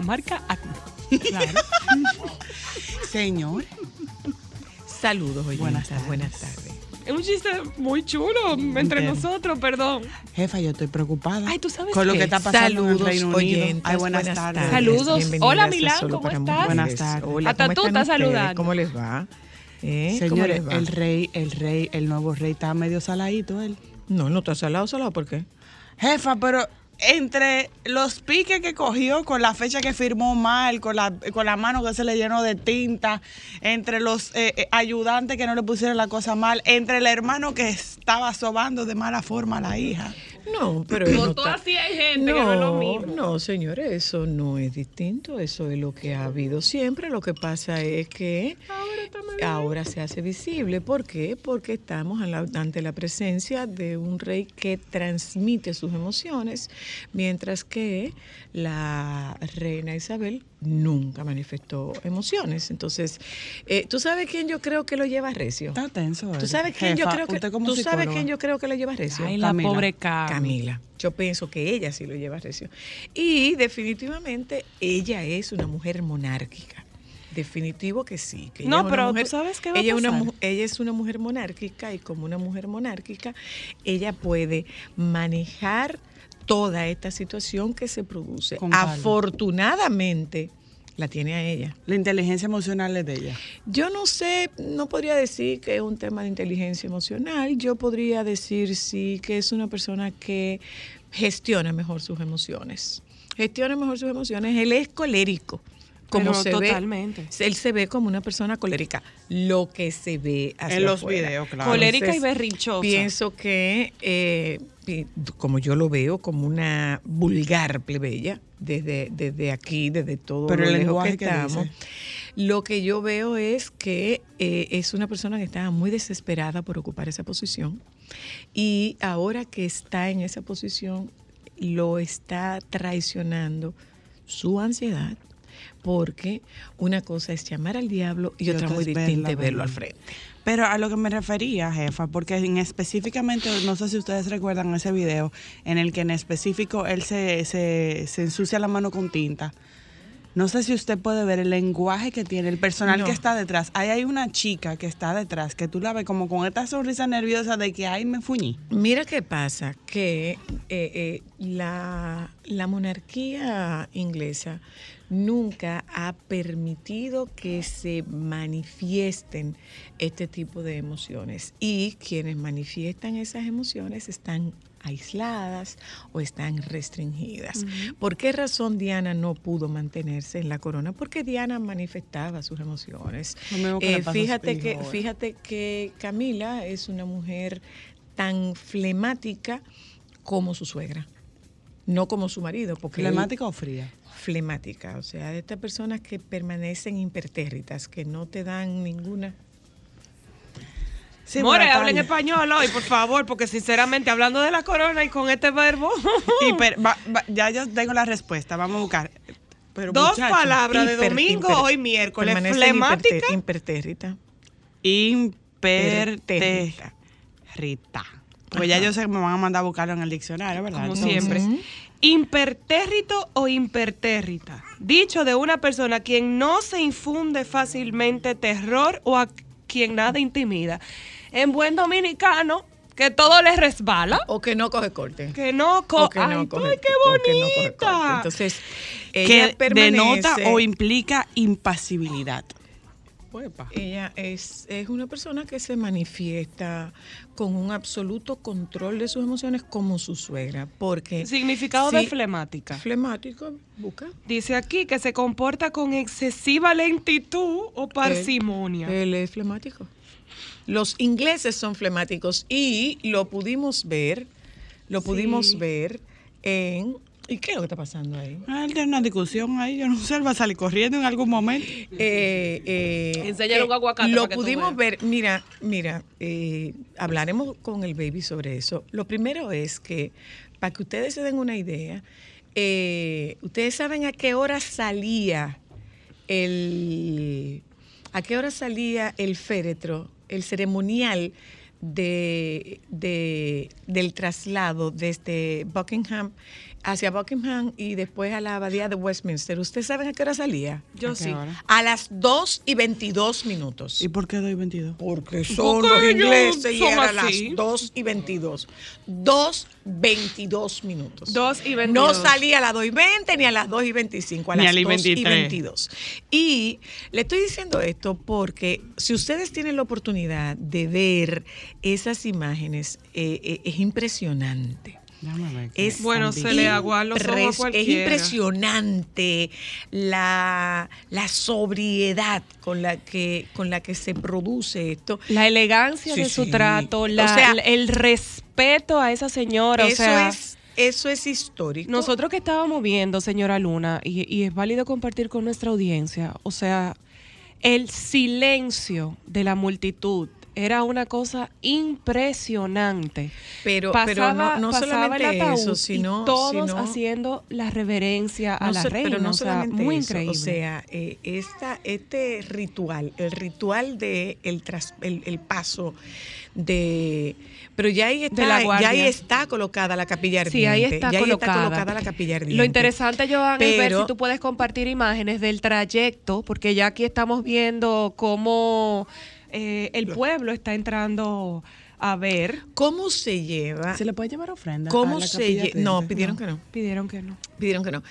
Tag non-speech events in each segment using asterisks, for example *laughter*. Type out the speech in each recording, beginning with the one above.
Marca Acme. Claro. *laughs* Señor. Saludos, oye. Buenas tardes. Buenas tardes. Es un chiste muy chulo entre Entero. nosotros, perdón. Jefa, yo estoy preocupada. Ay, ¿tú sabes Con lo que está pasando en el Saludos, Reino Unido. oyentes, Ay, buenas, buenas tardes. Saludos. Hola, Milán, ¿cómo estás? Mujeres. Buenas tardes. Hola, Hasta ¿cómo tú estás saludando. ¿Cómo les va? ¿Eh? ¿Cómo Señores, les va? el rey, el rey, el nuevo rey está medio saladito él. No, no está salado, salado, ¿por qué? Jefa, pero entre los piques que cogió con la fecha que firmó mal, con la, con la mano que se le llenó de tinta, entre los eh, eh, ayudantes que no le pusieron la cosa mal, entre el hermano que estaba sobando de mala forma a la hija. No, pero no está- así hay gente que no es lo mismo. No, señores, eso no es distinto, eso es lo que ha habido siempre. Lo que pasa es que ahora se hace visible. ¿Por qué? Porque estamos ante la presencia de un rey que transmite sus emociones, mientras que la reina Isabel nunca manifestó emociones. Entonces, eh, ¿tú sabes quién yo creo que lo lleva recio? Está tenso. ¿Tú él. sabes quién yo creo que tú sabes quién yo creo que lo lleva recio? Ay, la Camila. pobre Cami. Camila. Yo pienso que ella sí lo lleva recio. Y definitivamente ella es una mujer monárquica. Definitivo que sí. que ella No, pero mujer- ¿tú sabes qué va a ella es una pasar? ella es una mujer monárquica y como una mujer monárquica, ella puede manejar toda esta situación que se produce. Afortunadamente la tiene a ella. La inteligencia emocional es de ella. Yo no sé, no podría decir que es un tema de inteligencia emocional. Yo podría decir sí que es una persona que gestiona mejor sus emociones. Gestiona mejor sus emociones. Él es colérico. Como Pero se totalmente. ve, él se ve como una persona colérica. Lo que se ve hacia En los afuera. videos, claro. Colérica y berrinchosa. Pienso que, eh, como yo lo veo, como una vulgar plebeya, desde, desde aquí, desde todo Pero lo el lejos lenguaje que estamos. Lo que yo veo es que eh, es una persona que estaba muy desesperada por ocupar esa posición y ahora que está en esa posición lo está traicionando su ansiedad porque una cosa es llamar al diablo y, Y otra otra muy distinta verlo al frente. Pero a lo que me refería, jefa, porque en específicamente, no sé si ustedes recuerdan ese video en el que en específico él se, se, se ensucia la mano con tinta. No sé si usted puede ver el lenguaje que tiene, el personal No. que está detrás. Ahí hay una chica que está detrás, que tú la ves como con esta sonrisa nerviosa de que, ay, me fuñí. Mira qué pasa, que eh, eh, la, la monarquía inglesa nunca ha permitido que se manifiesten este tipo de emociones. Y quienes manifiestan esas emociones están aisladas o están restringidas. ¿Por qué razón Diana no pudo mantenerse en la corona? Porque Diana manifestaba sus emociones. Eh, fíjate que ahora. fíjate que Camila es una mujer tan flemática como su suegra, no como su marido, porque él- ¿Flemática o fría? flemática, o sea, de estas personas que permanecen impertérritas, que no te dan ninguna. Sí, More, pero habla en Tania- español hoy, por favor, porque sinceramente, hablando de la corona y con este verbo, Hiper- *laughs* va- va- ya yo tengo la respuesta, vamos a buscar. Pero dos muchacho, palabras de domingo, hiper- hoy miércoles, flemática. imperté- impertérrita. Impertérrita. Porque ya yo sé que me van a mandar a buscarlo en el diccionario, ¿verdad? como Entonces, siempre. Impertérrito o impertérrita. Dicho de una persona a quien no se infunde fácilmente terror o a quien nada intimida. En buen dominicano, que todo le resbala, O que no coge corte. que no, co que no Ay, coge- ay, qué o que no coge corte. bonita. Entonces, ella Que permanece, denota o implica impasibilidad. ella es, es una persona que se manifiesta con un absoluto control de sus emociones como su suegra, porque Significado de flemática. flemático, busca. Dice aquí que se comporta con excesiva lentitud o parsimonia. Él es flemático. Los ingleses son flemáticos y lo pudimos ver, lo pudimos Sí. ver en... ¿Y qué es lo que está pasando ahí? Ah, Él tiene una discusión ahí, yo no sé, él va a salir corriendo en algún momento. Eh, eh, Enséñale un aguacate Lo para que tú pudimos veas. ver, mira, mira, eh, hablaremos con el baby sobre eso. Lo primero es que, para que ustedes se den una idea, eh, ustedes saben a qué hora salía el, a qué hora salía el féretro, el ceremonial de, de- del traslado desde Buckingham hacia Buckingham y después a la abadía de Westminster. ¿Ustedes saben a qué hora salía? Yo ¿A sí. hora? A las 2 y 22 minutos. ¿Y por qué doy 22? Porque son Porque los ingleses y era a las 2 y 22. 2, 22 minutos. 2 y No 22. salía a las 2 y 20 ni a las 2 y 25, a Ni las a las 2 y 23. 22. Y le estoy diciendo esto porque si ustedes tienen la oportunidad de ver esas imágenes, eh, eh, es impresionante. Es Bueno, se le aguan los ojos a Es impresionante la, la sobriedad con la que con la que se produce esto. La elegancia Sí, de su sí. trato, la- O sea, el respeto a esa señora. Eso o sea, es eso es histórico. nosotros que estábamos viendo, señora Luna, y, y es válido compartir con nuestra audiencia, o sea, el silencio de la multitud era una cosa impresionante. pero pasaba, pero no, no pasaba solamente el eso, sino y todos sino- haciendo la reverencia a no la so- reina, pero no o sea, muy eso, increíble. O sea, eh, esta, este ritual, el ritual de el, tras- el, el paso de pero ya ahí está, la ya ahí está colocada la capilla ardiente. Sí, ahí está ya colocada. ahí está colocada la capilla ardiente. Lo interesante, Joan, es ver si tú puedes compartir imágenes del trayecto, porque ya aquí estamos viendo cómo eh, el pueblo está entrando a ver. ¿Cómo se lleva? ¿Se le puede llevar ofrenda? ¿Cómo a la se capilla lle- No, pidieron que no. Pidieron que no. Pidieron que no.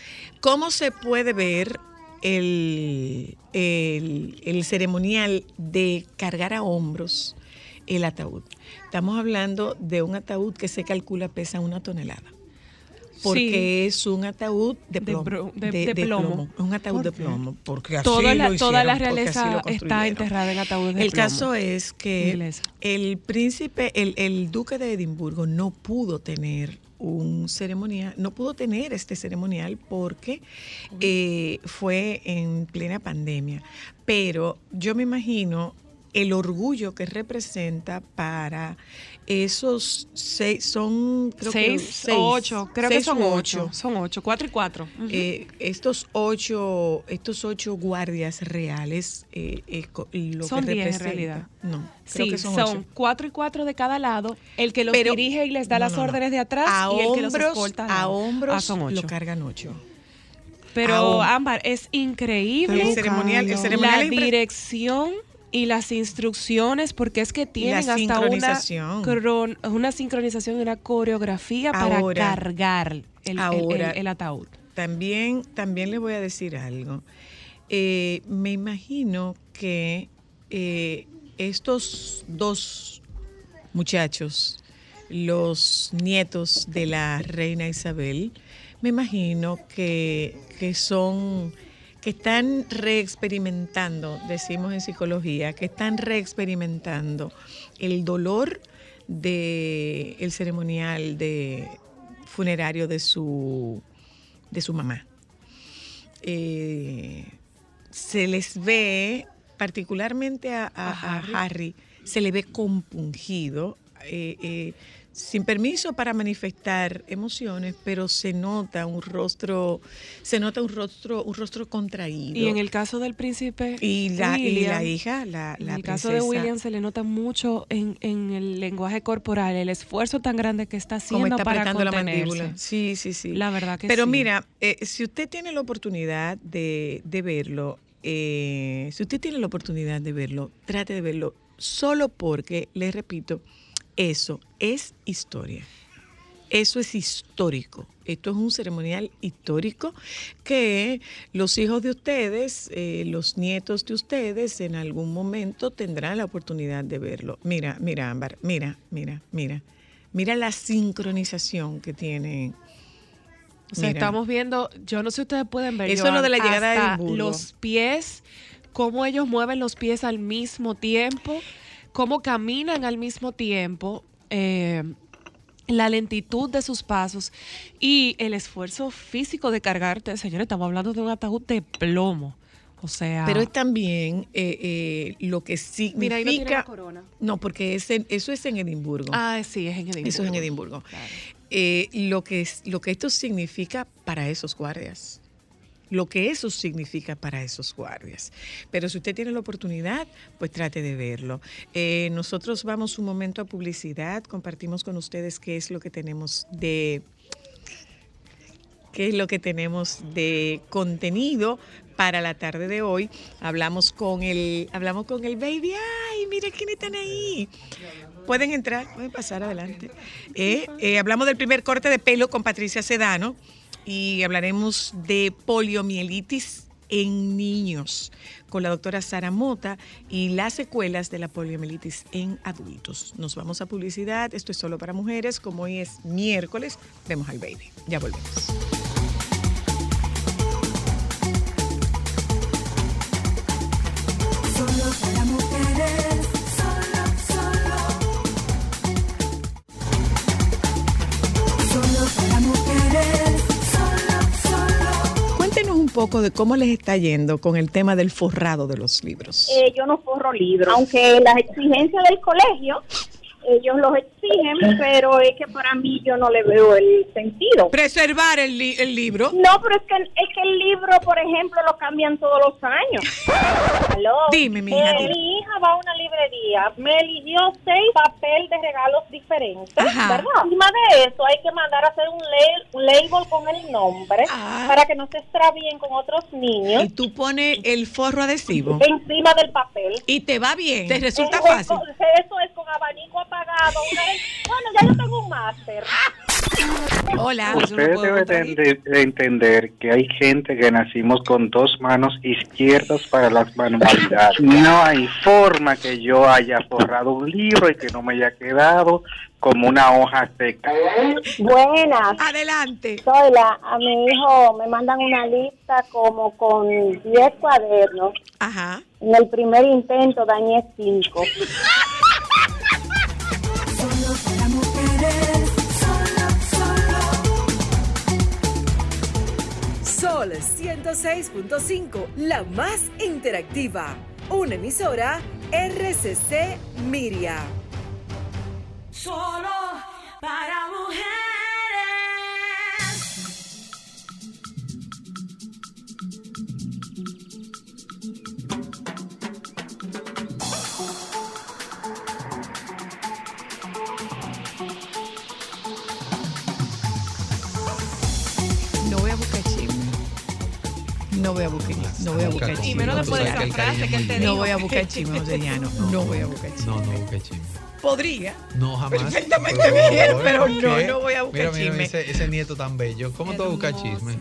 ¿Cómo se puede ver el, el, el ceremonial de cargar a hombros el ataúd? Estamos hablando de un ataúd que se calcula pesa una tonelada. Porque es un ataúd de De plomo. bro- de- de plomo. Es un ataúd ¿Por de plomo. Porque así Toda la, lo toda la realeza está enterrada en ataúdes de El plomo. caso es que Inglesa. el príncipe, el, el duque de Edimburgo no pudo tener un ceremonial, no pudo tener este ceremonial porque eh, fue en plena pandemia. Pero yo me imagino el orgullo que representa para esos seis, son creo que seis, o ocho, creo que son ocho. Son ocho, cuatro y cuatro. Eh, estos ocho, estos ocho guardias reales, eh, eh, lo Son que diez en realidad. No, creo Sí, que son, son, ocho. cuatro y cuatro de cada lado. El que los Pero- dirige y les da no, las no, no. órdenes de atrás a y el que los hombros, escolta. a hombros Ah, son ocho. lo cargan ocho. Pero, Aún. Ámbar, es increíble El ceremonial, el ceremonial la dirección y las instrucciones, porque es que tienen hasta una, sincronización. cron- una sincronización y una coreografía para cargar el, el- Ahora. el- el ataúd. también, también les voy a decir algo. Eh, me imagino que eh, estos dos muchachos, los nietos de la reina Isabel, me imagino que, que son que están reexperimentando, decimos en psicología, que están reexperimentando el dolor de el ceremonial de funerario de su de su mamá. Eh, se les ve, particularmente a, a- a Harry. se le ve compungido, eh, eh, sin permiso para manifestar emociones, pero se nota un rostro, se nota un rostro, un rostro contraído. Y en el caso del príncipe Y la, y la hija, la, en la el caso de William se le nota mucho en, en el lenguaje corporal, el esfuerzo tan grande que está como haciendo está para apretando la mandíbula. Sí, sí, sí. La verdad que Pero sí. mira, eh, si usted tiene la oportunidad de, de verlo, eh, si usted tiene la oportunidad de verlo, trate de verlo solo porque, les repito, eso es historia. Eso es histórico. Esto es un ceremonial histórico que los hijos de ustedes, eh, los nietos de ustedes, en algún momento tendrán la oportunidad de verlo. Mira, mira, Ámbar, mira, mira, mira. Mira la sincronización que tienen. O sea, Mira. estamos viendo, yo no sé si ustedes pueden ver. Eso es lo de la llegada de. Los pies, cómo ellos mueven los pies al mismo tiempo, cómo caminan al mismo tiempo, eh, la lentitud de sus pasos y el esfuerzo físico de cargarte. Señores, estamos hablando de un ataúd de plomo. O sea, Pero es también eh, eh, lo que significa. Mira, ahí no tiene la corona. No, porque es en- eso es en Edimburgo. ah, sí, es en Edimburgo. Eso es en Edimburgo. Claro. Eh, lo, que es, lo que esto significa para esos guardias. Lo que eso significa para esos guardias. Pero si usted tiene la oportunidad, pues trate de verlo. Eh, nosotros vamos un momento a publicidad, compartimos con ustedes qué es lo que tenemos de qué es lo que tenemos de contenido para la tarde de hoy. Hablamos con el, hablamos con el baby. Ay, mira quién están ahí. Pueden entrar, pueden pasar adelante. Eh, eh, hablamos del primer corte de pelo con Patricia Sedano y hablaremos de poliomielitis en niños con la doctora Sara Mota y las secuelas de la poliomielitis en adultos. Nos vamos a publicidad, esto es solo para mujeres, como hoy es miércoles, vemos al baby. Ya volvemos. Poco de cómo les está yendo con el tema del forrado de los libros. Eh, yo no forro libros, aunque las exigencias del colegio, ellos los exigen, pero es que para mí yo no le veo el sentido. Preservar el, li- el libro. No, pero es que, es que el libro, por ejemplo, lo cambian todos los años. *laughs* Aló. Dime, mi hija, Eh. Mi hija va a una librería, me eligió seis papel de regalos diferentes, Ajá. ¿verdad? Encima de eso hay que mandar a hacer un, un label con el nombre Ah. para que no se extravíen con otros niños Y tú pones el forro adhesivo. encima del papel. Y te va bien. Te resulta Eh, fácil. Eso, eso es con abanico Una vez- bueno, ya yo tengo un máster. Hola. Usted debe de, de- de entender que hay gente que nacimos con dos manos izquierdas para las manualidades. No hay forma que yo haya forrado un libro y que no me haya quedado como una hoja seca. Buenas. Adelante. Soy la, a mi hijo me mandan una lista como con 10 cuadernos. Ajá. En el primer intento dañé 5. Sol 106.5, la más interactiva. Una emisora RCC Miria. Solo para mujeres. No voy a buscar No voy a buscar Y chisme. menos después de esa frase que él te No voy a buscar chisme, José Llano. No voy a buscar chisme. No, no. Podría. No, jamás. Perfectamente Por bien, pero ¿por no, no voy a buscar mira, mira, chisme. Ese, ese nieto tan bello. ¿Cómo tú vas a buscar chisme?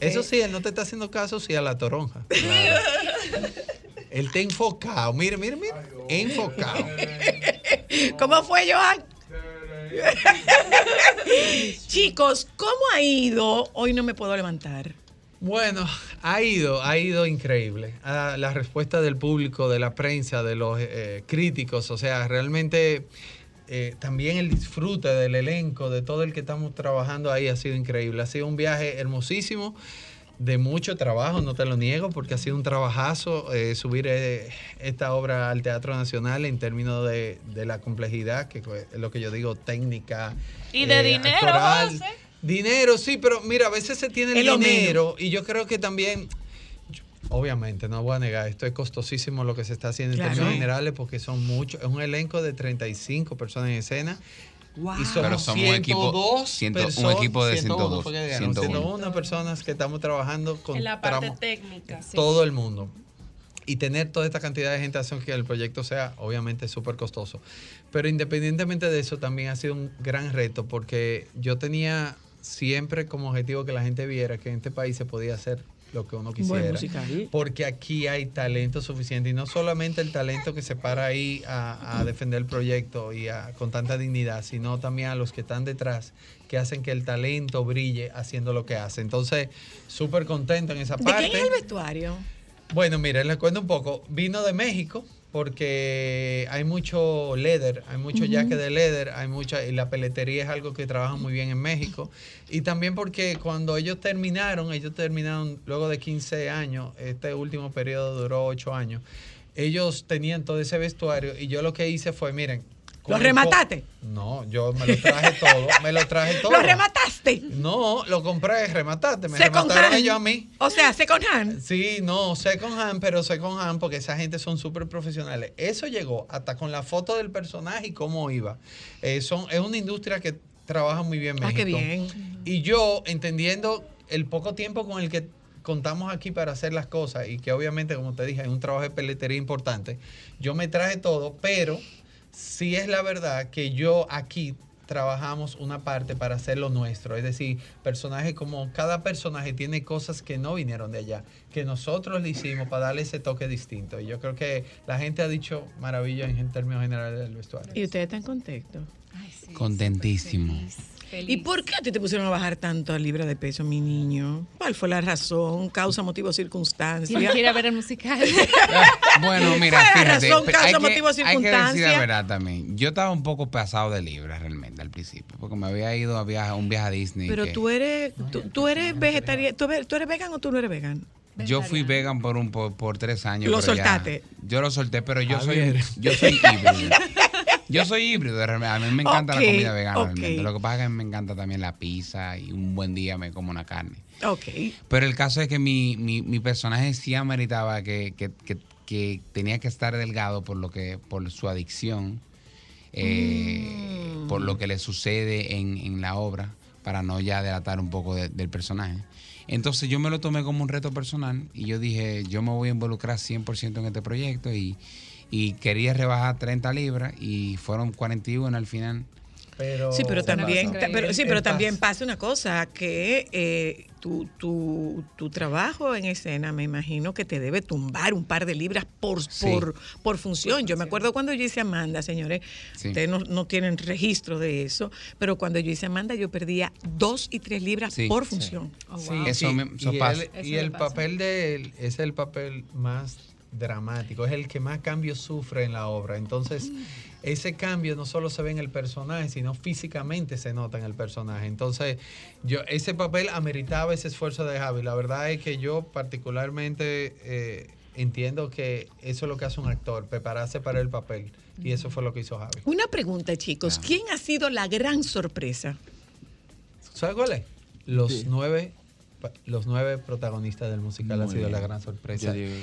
Eso sí, él no te está haciendo caso, sí, a la toronja. *laughs* Él está enfocado. Mire, mire, mire. Enfocado. ¿Cómo fue, Joan? Chicos, ¿cómo ha ido? Hoy no me puedo levantar. Bueno, ha ido, ha ido increíble. Ah, la respuesta del público, de la prensa, de los eh, críticos, o sea, realmente eh, también el disfrute del elenco, de todo el que estamos trabajando ahí ha sido increíble. Ha sido un viaje hermosísimo, de mucho trabajo, no te lo niego, porque ha sido un trabajazo eh, subir eh, esta obra al Teatro Nacional en términos de, de la complejidad, que es lo que yo digo, técnica. Y de dinero, actoral. José. Dinero, sí, pero mira, a veces se tiene el dinero y yo creo que también, yo- obviamente, no voy a negar, esto es costosísimo lo que se está haciendo en Claro. términos generales porque son muchos, es un elenco de 35 personas en escena. Y somos, Pero somos un equipo- 102 ciento- un personas, equipo de 101, 102, fue que dijeron, 101. 101 personas que estamos trabajando con En la parte tramo- técnica, sí. todo el mundo. Y tener toda esta cantidad de gente hace que el proyecto sea obviamente súper costoso. Pero independientemente de eso, también ha sido un gran reto porque yo tenía siempre como objetivo que la gente viera que en este país se podía hacer lo que uno quisiera. Porque aquí hay talento suficiente y no solamente el talento que se para ahí a, a defender el proyecto y a- con tanta dignidad, sino también a los que están detrás que hacen que el talento brille haciendo lo que hace. Entonces, súper contento en esa ¿De parte. quién es el vestuario? Bueno, miren, les cuento un poco. Vino de México porque hay mucho leather, hay mucho Ujú. jaque de leather, hay mucha y la peletería es algo que trabajan muy bien en México y también porque cuando ellos terminaron, ellos terminaron luego de 15 años, este último periodo duró 8 años. Ellos tenían todo ese vestuario y yo lo que hice fue, miren, ¿Lo remataste? No, yo me lo traje todo, me lo traje *laughs* todo. ¿Lo remataste? No, lo compré, remataste, me Second remataron hand. ellos a mí. O sea, second hand. Sí, no, second hand, pero second hand porque esa gente son súper profesionales. Eso llegó hasta con la foto del personaje y cómo iba. Eh, son, es una industria que trabaja muy bien Ah, México. qué bien. Y yo, entendiendo el poco tiempo con el que contamos aquí para hacer las cosas y que obviamente, como te dije, hay un trabajo de peletería importante, yo me traje todo, pero sí es la verdad que yo aquí trabajamos una parte para hacer lo nuestro, es decir, personajes como cada personaje tiene cosas que no vinieron de allá, que nosotros le hicimos para darle ese toque distinto. Y yo creo que la gente ha dicho maravilla en términos generales del vestuario. ¿Y ustedes están contentos? Contentísimo. ¿Y por qué a ti te pusieron a bajar tanto libra de peso, mi niño? ¿Cuál fue la razón? ¿Causa, motivo, circunstancia? Si quiere ver el musical. *laughs* Bueno, mira, ¿Cuál es la fíjate, razón, causa, hay, que, motivo, hay que decir circunstancia? la verdad también. Yo estaba un poco pasado de libras realmente al principio, porque me había ido a, viaje, a un viaje a Disney. Pero que- tú eres, tú, tú eres vegetariano, ¿tú, eres- tú eres vegan o tú no eres vegan? Yo fui vegan por un por, por tres años. Lo ya- soltaste. yo lo solté, pero yo soy Javier. yo soy híbrido. *laughs* Yo soy híbrido, a mí me encanta la comida vegana realmente. Lo que pasa es que me encanta también la pizza y un buen día me como una carne. Ok. Pero el caso es que mi, mi, mi personaje sí ameritaba que, que, que, que tenía que estar delgado por lo que por su adicción, eh, Mm. por lo que le sucede en, en la obra, para no ya delatar un poco de- del personaje. Entonces yo me lo tomé como un reto personal y yo dije, yo me voy a involucrar 100% en este proyecto y, y quería rebajar 30 libras y fueron 41 al final. Pero, Sí, pero también, pero, sí, pero también pasa una cosa, que eh, tu, tu, tu trabajo en escena, me imagino que te debe tumbar un par de libras por, Sí. por, por función. Yo me acuerdo cuando yo hice Amanda, señores, Sí. ustedes no, no tienen registro de eso, pero cuando yo hice Amanda yo perdía dos y tres libras Sí. por Sí. función. Sí, Eso y- me- eso y pasa. el, Eso y me el pasa. papel de él es el papel más dramático, es el que más cambios sufre en la obra. Entonces, ese cambio no solo se ve en el personaje, sino físicamente se nota en el personaje. Entonces, yo ese papel ameritaba ese esfuerzo de Javi. La verdad es que yo particularmente eh, entiendo que eso es lo que hace un actor, prepararse para el papel. Y eso fue lo que hizo Javi. Una pregunta, chicos, ¿quién ha sido la gran sorpresa? ¿Sabes cuál es? Los nueve los nueve protagonistas del musical ha sido la gran sorpresa. Yo digo-.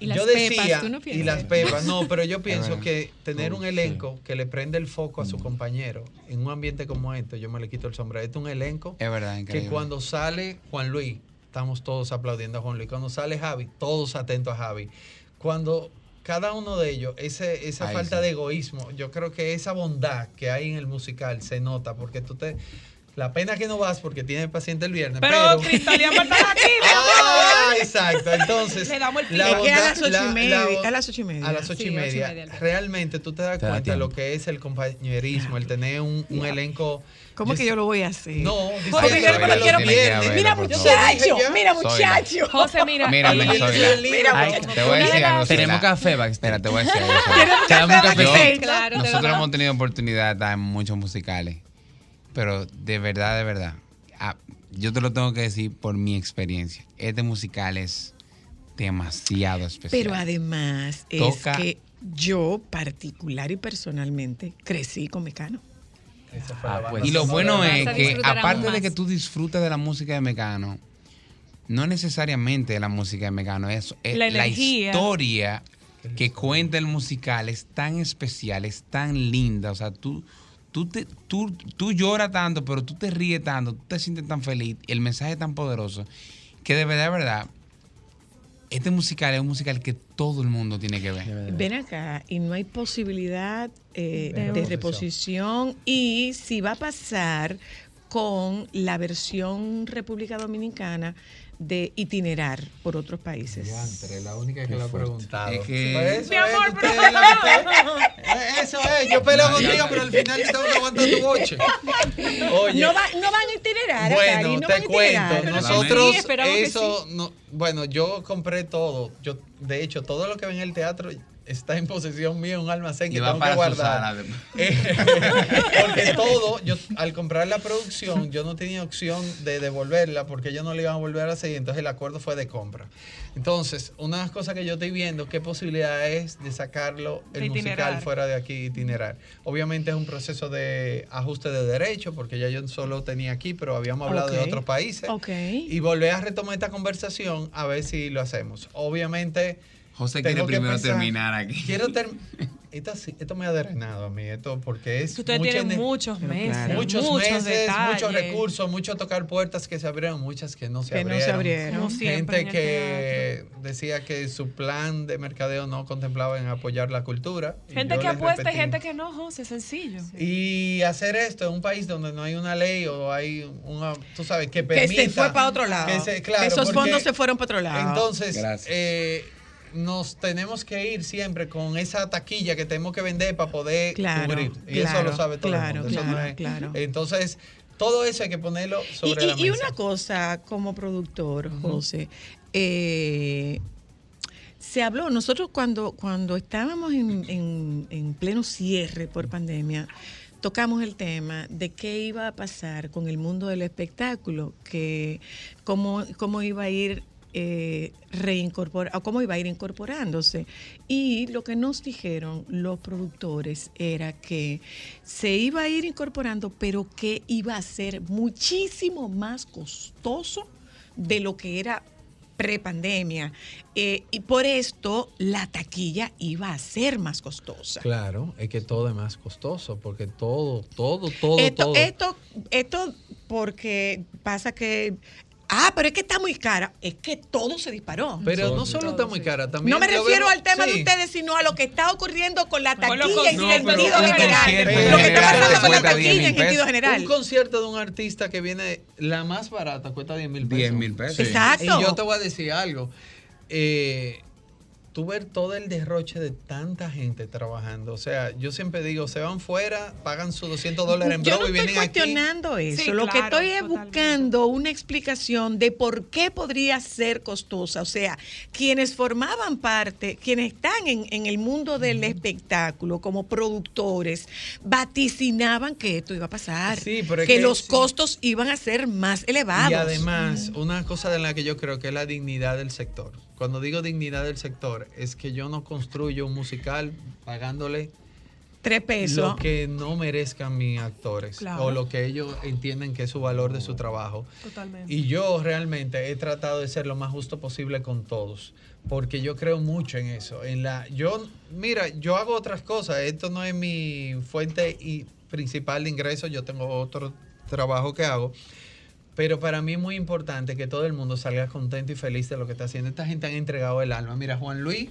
Y las yo pepas, decía, ¿tú no y las pepas, no, pero yo *laughs* pienso que tener un Sí. elenco que le prende el foco a su compañero en un ambiente como este, yo me le quito el sombrero. Este es un elenco Es verdad, increíble. que cuando sale Juan Luis, estamos todos aplaudiendo a Juan Luis. Cuando sale Javi, todos atentos a Javi. Cuando cada uno de ellos, ese, esa Ahí falta sí. de egoísmo, yo creo que esa bondad que hay en el musical se nota porque tú te La pena que no vas porque tienes paciente el viernes. Pero, Pero, Cristal, ya falta aquí, *laughs* mi Ah, exacto. Entonces, Le damos el la que a bondad- las ocho la- y media, la- a las ocho y media. a las ocho Sí, y ocho y media, media, realmente tú te das Te da cuenta de lo que es el compañerismo, el tener un, un elenco. ¿Cómo que yo lo voy a hacer? No, Porque yo que los quiero- viernes- Mira, muchacho, mira, la- muchacho. José, mira. La- el Ay, como- te voy a decir algo. Tenemos café, va. Espera, te voy a decir algo. Sola. ¿Quieres un Te damos café Nosotros hemos tenido oportunidad de estar en muchos musicales, pero de verdad, de verdad, ah, yo te lo tengo que decir por mi experiencia. Este musical es demasiado especial. Pero además Toca- es que yo particular y personalmente crecí con Mecano. Ah, la pues. y lo bueno es que aparte de que tú disfrutas de la música de Mecano, no necesariamente la música de Mecano, es, es La la, energía. historia que cuenta el musical es tan especial, es tan linda, o sea, tú tú te tú, tú lloras tanto, pero tú te ríes tanto, tú te sientes tan feliz, el mensaje es tan poderoso que de verdad, de verdad este musical es un musical que todo el mundo tiene que ver. Ven acá y no hay posibilidad eh, De de reposición y si va a pasar con la versión República Dominicana de itinerar por otros países. Diantre, la única que lo ha preguntado. Es que- eso Mi amor, es, pero- la- *laughs* Eh, Eso es, yo peleo contigo, pero al final yo tengo que aguantar tu boche. Oye, No, va- no van a itinerar, bueno, Cari, no te cuento, nosotros sí, eso, no, bueno, yo compré todo, yo, de hecho, todo lo que ven en el teatro está en posesión mía, un almacén que Y va tengo que para su guardar. *laughs* Eh, porque todo, yo al comprar la producción, yo no tenía opción de devolverla porque ellos no le iban a volver a hacer, entonces el acuerdo fue de compra. Entonces, una de las cosas que yo estoy viendo, qué posibilidad es de sacarlo el De musical fuera de aquí, itinerar. Obviamente es un proceso de ajuste de derecho, porque ya yo solo tenía aquí, pero habíamos hablado de otros países. Ok. Y volver a retomar esta conversación a ver si lo hacemos. Obviamente. José quiere que primero pensar- terminar aquí. Quiero terminar. *laughs* Esto, sí- esto me ha drenado a mí, esto porque es. Tienen ener- muchos meses, claro. muchos, muchos meses, detalles. muchos recursos, mucho tocar puertas que se abrieron, muchas que no se Que no abrieron. se abrieron. Gente que decía que su plan de mercadeo no contemplaba en apoyar la cultura. Gente que apuesta y gente que no, José, sencillo. Y hacer esto en un país donde no hay una ley o hay una, tú sabes, que Que permita. se fue para otro lado. que se- claro, Que esos porque fondos se fueron para otro lado. Entonces, Gracias. eh, nos tenemos que ir siempre con esa taquilla que tenemos que vender para poder Claro, cubrir. Y eso lo sabe todo claro, el mundo. Eso no es-. Entonces, todo eso hay que ponerlo Y, sobre la y- y mesa. una cosa como productor, José, eh, se habló, nosotros cuando, cuando estábamos en, en- en pleno cierre por pandemia, tocamos el tema de qué iba a pasar con el mundo del espectáculo, que cómo, cómo iba a ir eh, reincorpor- o cómo iba a ir incorporándose. Y lo que nos dijeron los productores era que se iba a ir incorporando, pero que iba a ser muchísimo más costoso de lo que era prepandemia. Eh, y por esto la taquilla iba a ser más costosa. Claro, es que todo es más costoso, porque todo, todo, todo, esto, todo. esto, esto porque pasa que, ah, pero es que está muy cara. Es que todo se disparó. Pero no solo está muy cara, también. no me refiero vemos- al tema de ustedes, sino a lo que está ocurriendo con la Con taquilla en No, sentido general. Lo que está pasando con la cuesta 10 taquilla en sentido general. Un concierto de un artista que viene, la más barata cuesta 10 mil pesos. 10 mil pesos. Exacto. Y yo te voy a decir algo. Eh, tú ver todo el derroche de tanta gente trabajando. O sea, yo siempre digo, se van fuera, pagan sus 200 dólares en Yo no y estoy vienen aquí. cuestionando eso. Sí, Lo que estoy es buscando una explicación de por qué podría ser costosa. O sea, quienes formaban parte, quienes están en, en el mundo del espectáculo como productores, vaticinaban que esto iba a pasar. Sí, pero es que, que los sí. costos iban a ser más elevados. Y además, una cosa de la que yo creo que es la dignidad del sector. Cuando digo dignidad del sector, es que yo no construyo un musical pagándole Tres pesos. lo que no merezcan mis actores Claro. o lo que ellos entienden que es su valor de su trabajo. Totalmente. Y yo realmente he tratado de ser lo más justo posible con todos, porque yo creo mucho en eso. En la, yo, mira, yo hago otras cosas. Esto no es mi fuente y principal de ingresos. Yo tengo otro trabajo que hago. Pero para mí es muy importante que todo el mundo salga contento y feliz de lo que está haciendo. Esta gente han entregado el alma. Mira, Juan Luis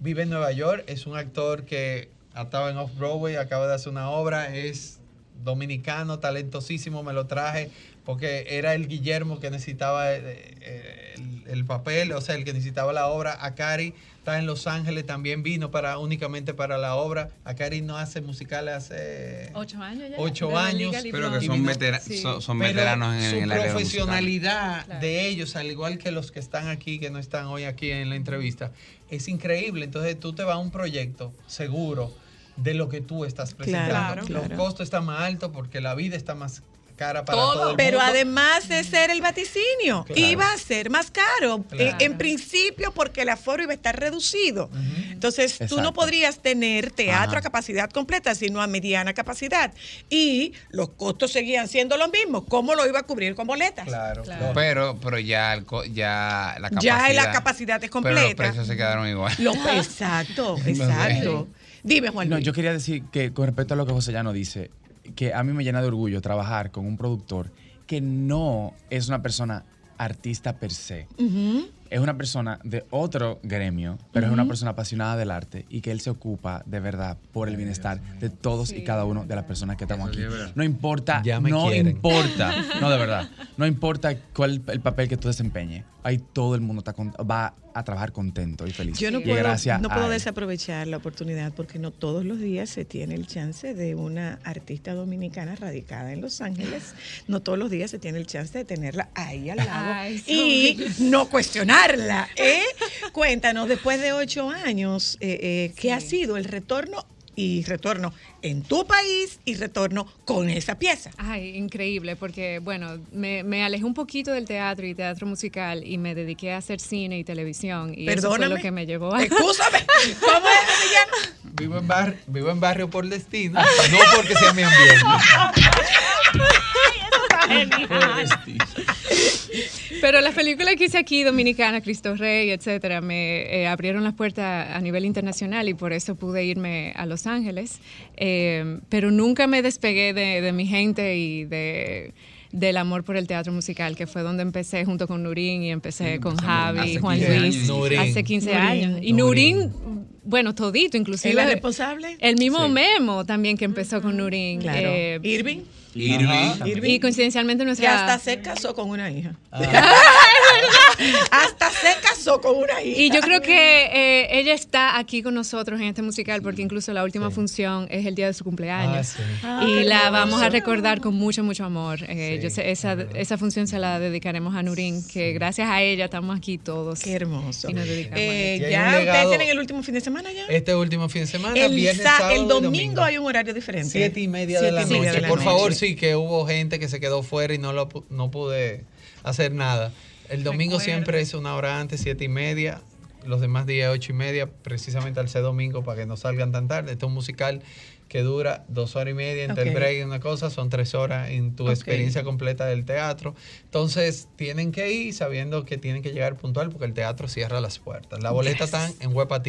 vive en Nueva York, es un actor que estaba en Off-Broadway, acaba de hacer una obra, es dominicano, talentosísimo, me lo traje porque era el Guillermo que necesitaba eh, eh, el, el papel, o sea, el que necesitaba la obra. Akari está en Los Ángeles, también vino para únicamente para la obra. Akari no hace musicales hace Ocho años ya. ocho años. Pero que son, vetera- Sí. son, son Pero veteranos en, su en el área profesionalidad de ellos, al igual que los que están aquí, que no están hoy aquí en la entrevista, es increíble. Entonces tú te vas a un proyecto seguro de lo que tú estás presentando. Claro, Los claro. costos están más altos porque la vida está más cara para Todo, todo, el Pero mundo. además de ser el vaticinio, Claro. iba a ser más caro. Claro. Eh, en principio, porque el aforo iba a estar reducido. Entonces, tú no podrías tener teatro Ajá. a capacidad completa, sino a mediana capacidad. Y los costos seguían siendo los mismos. ¿Cómo lo iba a cubrir con boletas? Claro, Claro. claro. Pero, pero ya, el ya la capacidad. Ya la capacidad es Pero los completa. precios se quedaron igual. Lo- *laughs* exacto, *laughs* exacto. Dime, Juan. No, yo quería decir que con respecto a lo que José Llano dice, que a mí me llena de orgullo trabajar con un productor que no es una persona artista per se. Es una persona de otro gremio, pero es una persona apasionada del arte y que él se ocupa de verdad por el bienestar de todos y cada uno de las personas que estamos aquí. No importa, Ya me no quieren. importa, *laughs* no de verdad, no importa cuál el papel que tú desempeñes. Ahí todo el mundo está con- va a trabajar contento y feliz. Yo no puedo, gracias no puedo desaprovechar la oportunidad porque no todos los días se tiene el chance de una artista dominicana radicada en Los Ángeles. No todos los días se tiene el chance de tenerla ahí al lado *laughs* Ay, y *laughs* no cuestionarla. ¿eh? Cuéntanos, después de ocho años, eh, eh, ¿qué ha sido el retorno y retorno en tu país y retorno con esa pieza? Ay, increíble, porque bueno, me, me alejé un poquito del teatro y teatro musical y me dediqué a hacer cine y televisión. Y eso fue Perdóname. lo que me llevó a... Escúchame, *laughs* ¿cómo es que se llama? Vivo en, bar- vivo en barrio por destino, no porque sea mi ambiente. Pero las películas que hice aquí, Dominicana, Cristo Rey, etcétera, me eh, abrieron las puertas a nivel internacional y por eso pude irme a Los Ángeles. Eh, pero nunca me despegué de, de mi gente y de del amor por el teatro musical, que fue donde empecé junto con Nurín y empecé con Javi, Juan 15 Luis, años. Nurín. hace 15 Nurín. años. Y Nurín, bueno, todito, inclusive. ¿Es la responsable? El mismo Sí. Memo también que empezó con Nurín. Claro. eh, Irving. Irving. y coincidencialmente Que nuestra... hasta se casó con una hija. *laughs* hasta se casó con una hija. Y yo creo que eh, ella está aquí con nosotros en este musical porque incluso la última función es el día de su cumpleaños. Ah, sí. y la vamos a recordar con mucho, mucho amor. Eh, Sí, yo sé, esa, esa función se la dedicaremos a Nurín, que gracias a ella estamos aquí todos. Qué hermoso. Y nos dedicamos a Eh, Y hay ya ustedes tienen el último fin de semana ya. Este último fin de semana, el, viernes, sábado el y domingo, hay un horario diferente. Siete y media de Siete la y media noche. de la Por favor, sí, que hubo gente que se quedó fuera y no, lo, no pude hacer nada. El domingo siempre es una hora antes, siete y media. Los demás días, ocho y media, precisamente al ser domingo para que no salgan tan tarde. Este es un musical que dura dos horas y media entre el break y una cosa, son tres horas en tu experiencia completa del teatro. Entonces, tienen que ir sabiendo que tienen que llegar puntual porque el teatro cierra las puertas. La boleta están en Huepa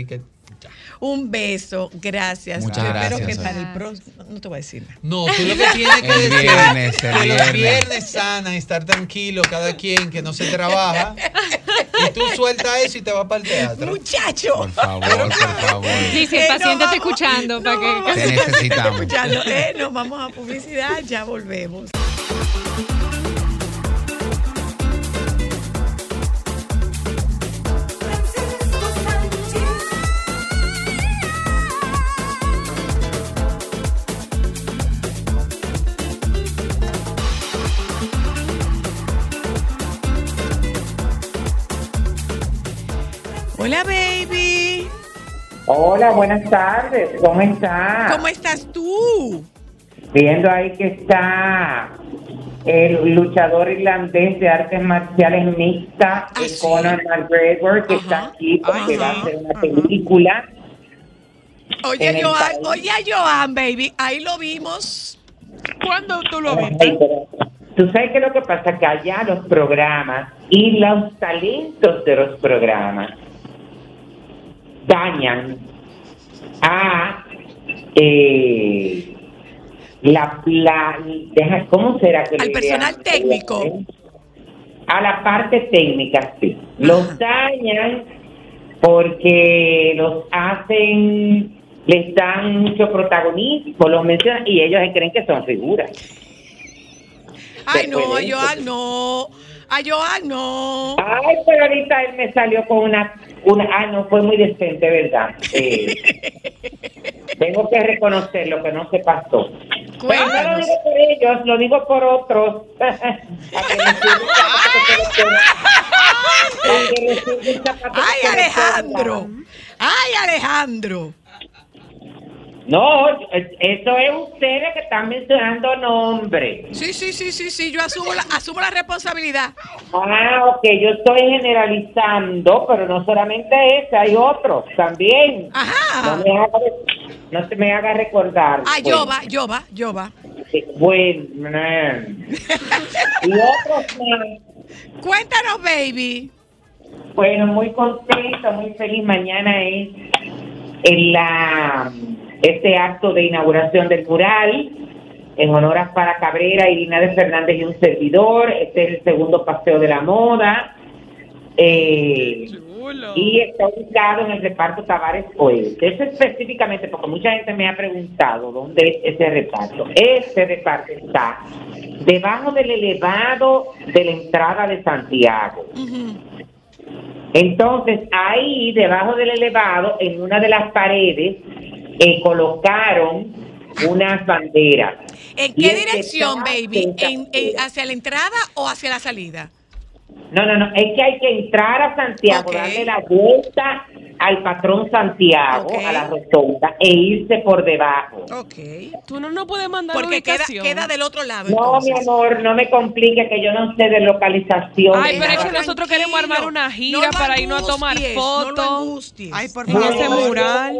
Un beso, gracias. Muchas Yo espero gracias, que para el próximo. No te voy a decir nada. No, tú lo que *laughs* tienes que El decir viernes, el que los viernes. viernes sana, estar tranquilo, cada quien, que no se trabaja. Y tú sueltas eso y te vas para el teatro. Muchacho. Por favor, por favor. Sí, sí, Eh, el no paciente está escuchando para que... Te necesitamos. Escuchando. Eh, nos vamos a publicidad, ya volvemos. Hola, baby. Hola, buenas tardes. ¿Cómo está? ¿Cómo estás tú? Viendo ahí que está el luchador irlandés de artes marciales mixtas, Ah, sí. Conor McGregor, que Ajá. está aquí porque Ajá. va a hacer una película. Oye, Joan, oye, Joan, baby. Ahí lo vimos. ¿Cuándo tú lo viste? Tú sabes que lo que pasa que allá los programas y los talentos de los programas dañan a eh, la, la deja- ¿cómo será que Al le personal técnico. A la parte técnica, sí. Los dañan porque los hacen les dan mucho protagonismo, los mencionan y ellos creen que son figuras. Ay, no, Después a de Joan no. A Joan no. Ay, pero ahorita él me salió con una, una ah, no, fue muy decente, ¿verdad? *laughs* Eh, tengo que reconocer lo que no se pasó. Pero no lo digo por ellos, lo digo por otros. *laughs* Ay. Alejandro. Ay, Alejandro. No, es- eso es ustedes que están mencionando nombres. Sí, sí, sí, sí, sí. Yo asumo la, asumo la responsabilidad. Ah, ok, yo estoy generalizando, pero no solamente ese, hay otros también. Ajá. No, me haga, no se me haga recordar. Ah, pues. yo va, yo va, yo va. Bueno, *laughs* y otros más. Cuéntanos, baby. Bueno, muy contento, muy feliz. Mañana es en la este acto de inauguración del mural en honor a Para Cabrera, Irina de Fernández y un servidor. Este es el segundo paseo de la moda. Eh, y está ubicado en el reparto Tavares Oeste. Eso específicamente porque mucha gente me ha preguntado dónde es ese reparto. Ese reparto está debajo del elevado de la entrada de Santiago. Entonces, ahí, debajo del elevado, en una de las paredes, eh, colocaron unas banderas. ¿En qué dirección, baby? ¿En, en- ¿Hacia la entrada o hacia la salida? No, no, no, es que hay que entrar a Santiago, darle la vuelta al patrón Santiago, Ok. a la rotonda, e irse por debajo. Ok. Tú no nos puedes mandar Porque queda, queda del otro lado. No, mi entonces. amor, no me complique que yo no sé de localización. Ay, pero es que nosotros queremos armar una gira No para irnos a tomar no fotos. angusties. Ay, por favor. ese No, mural.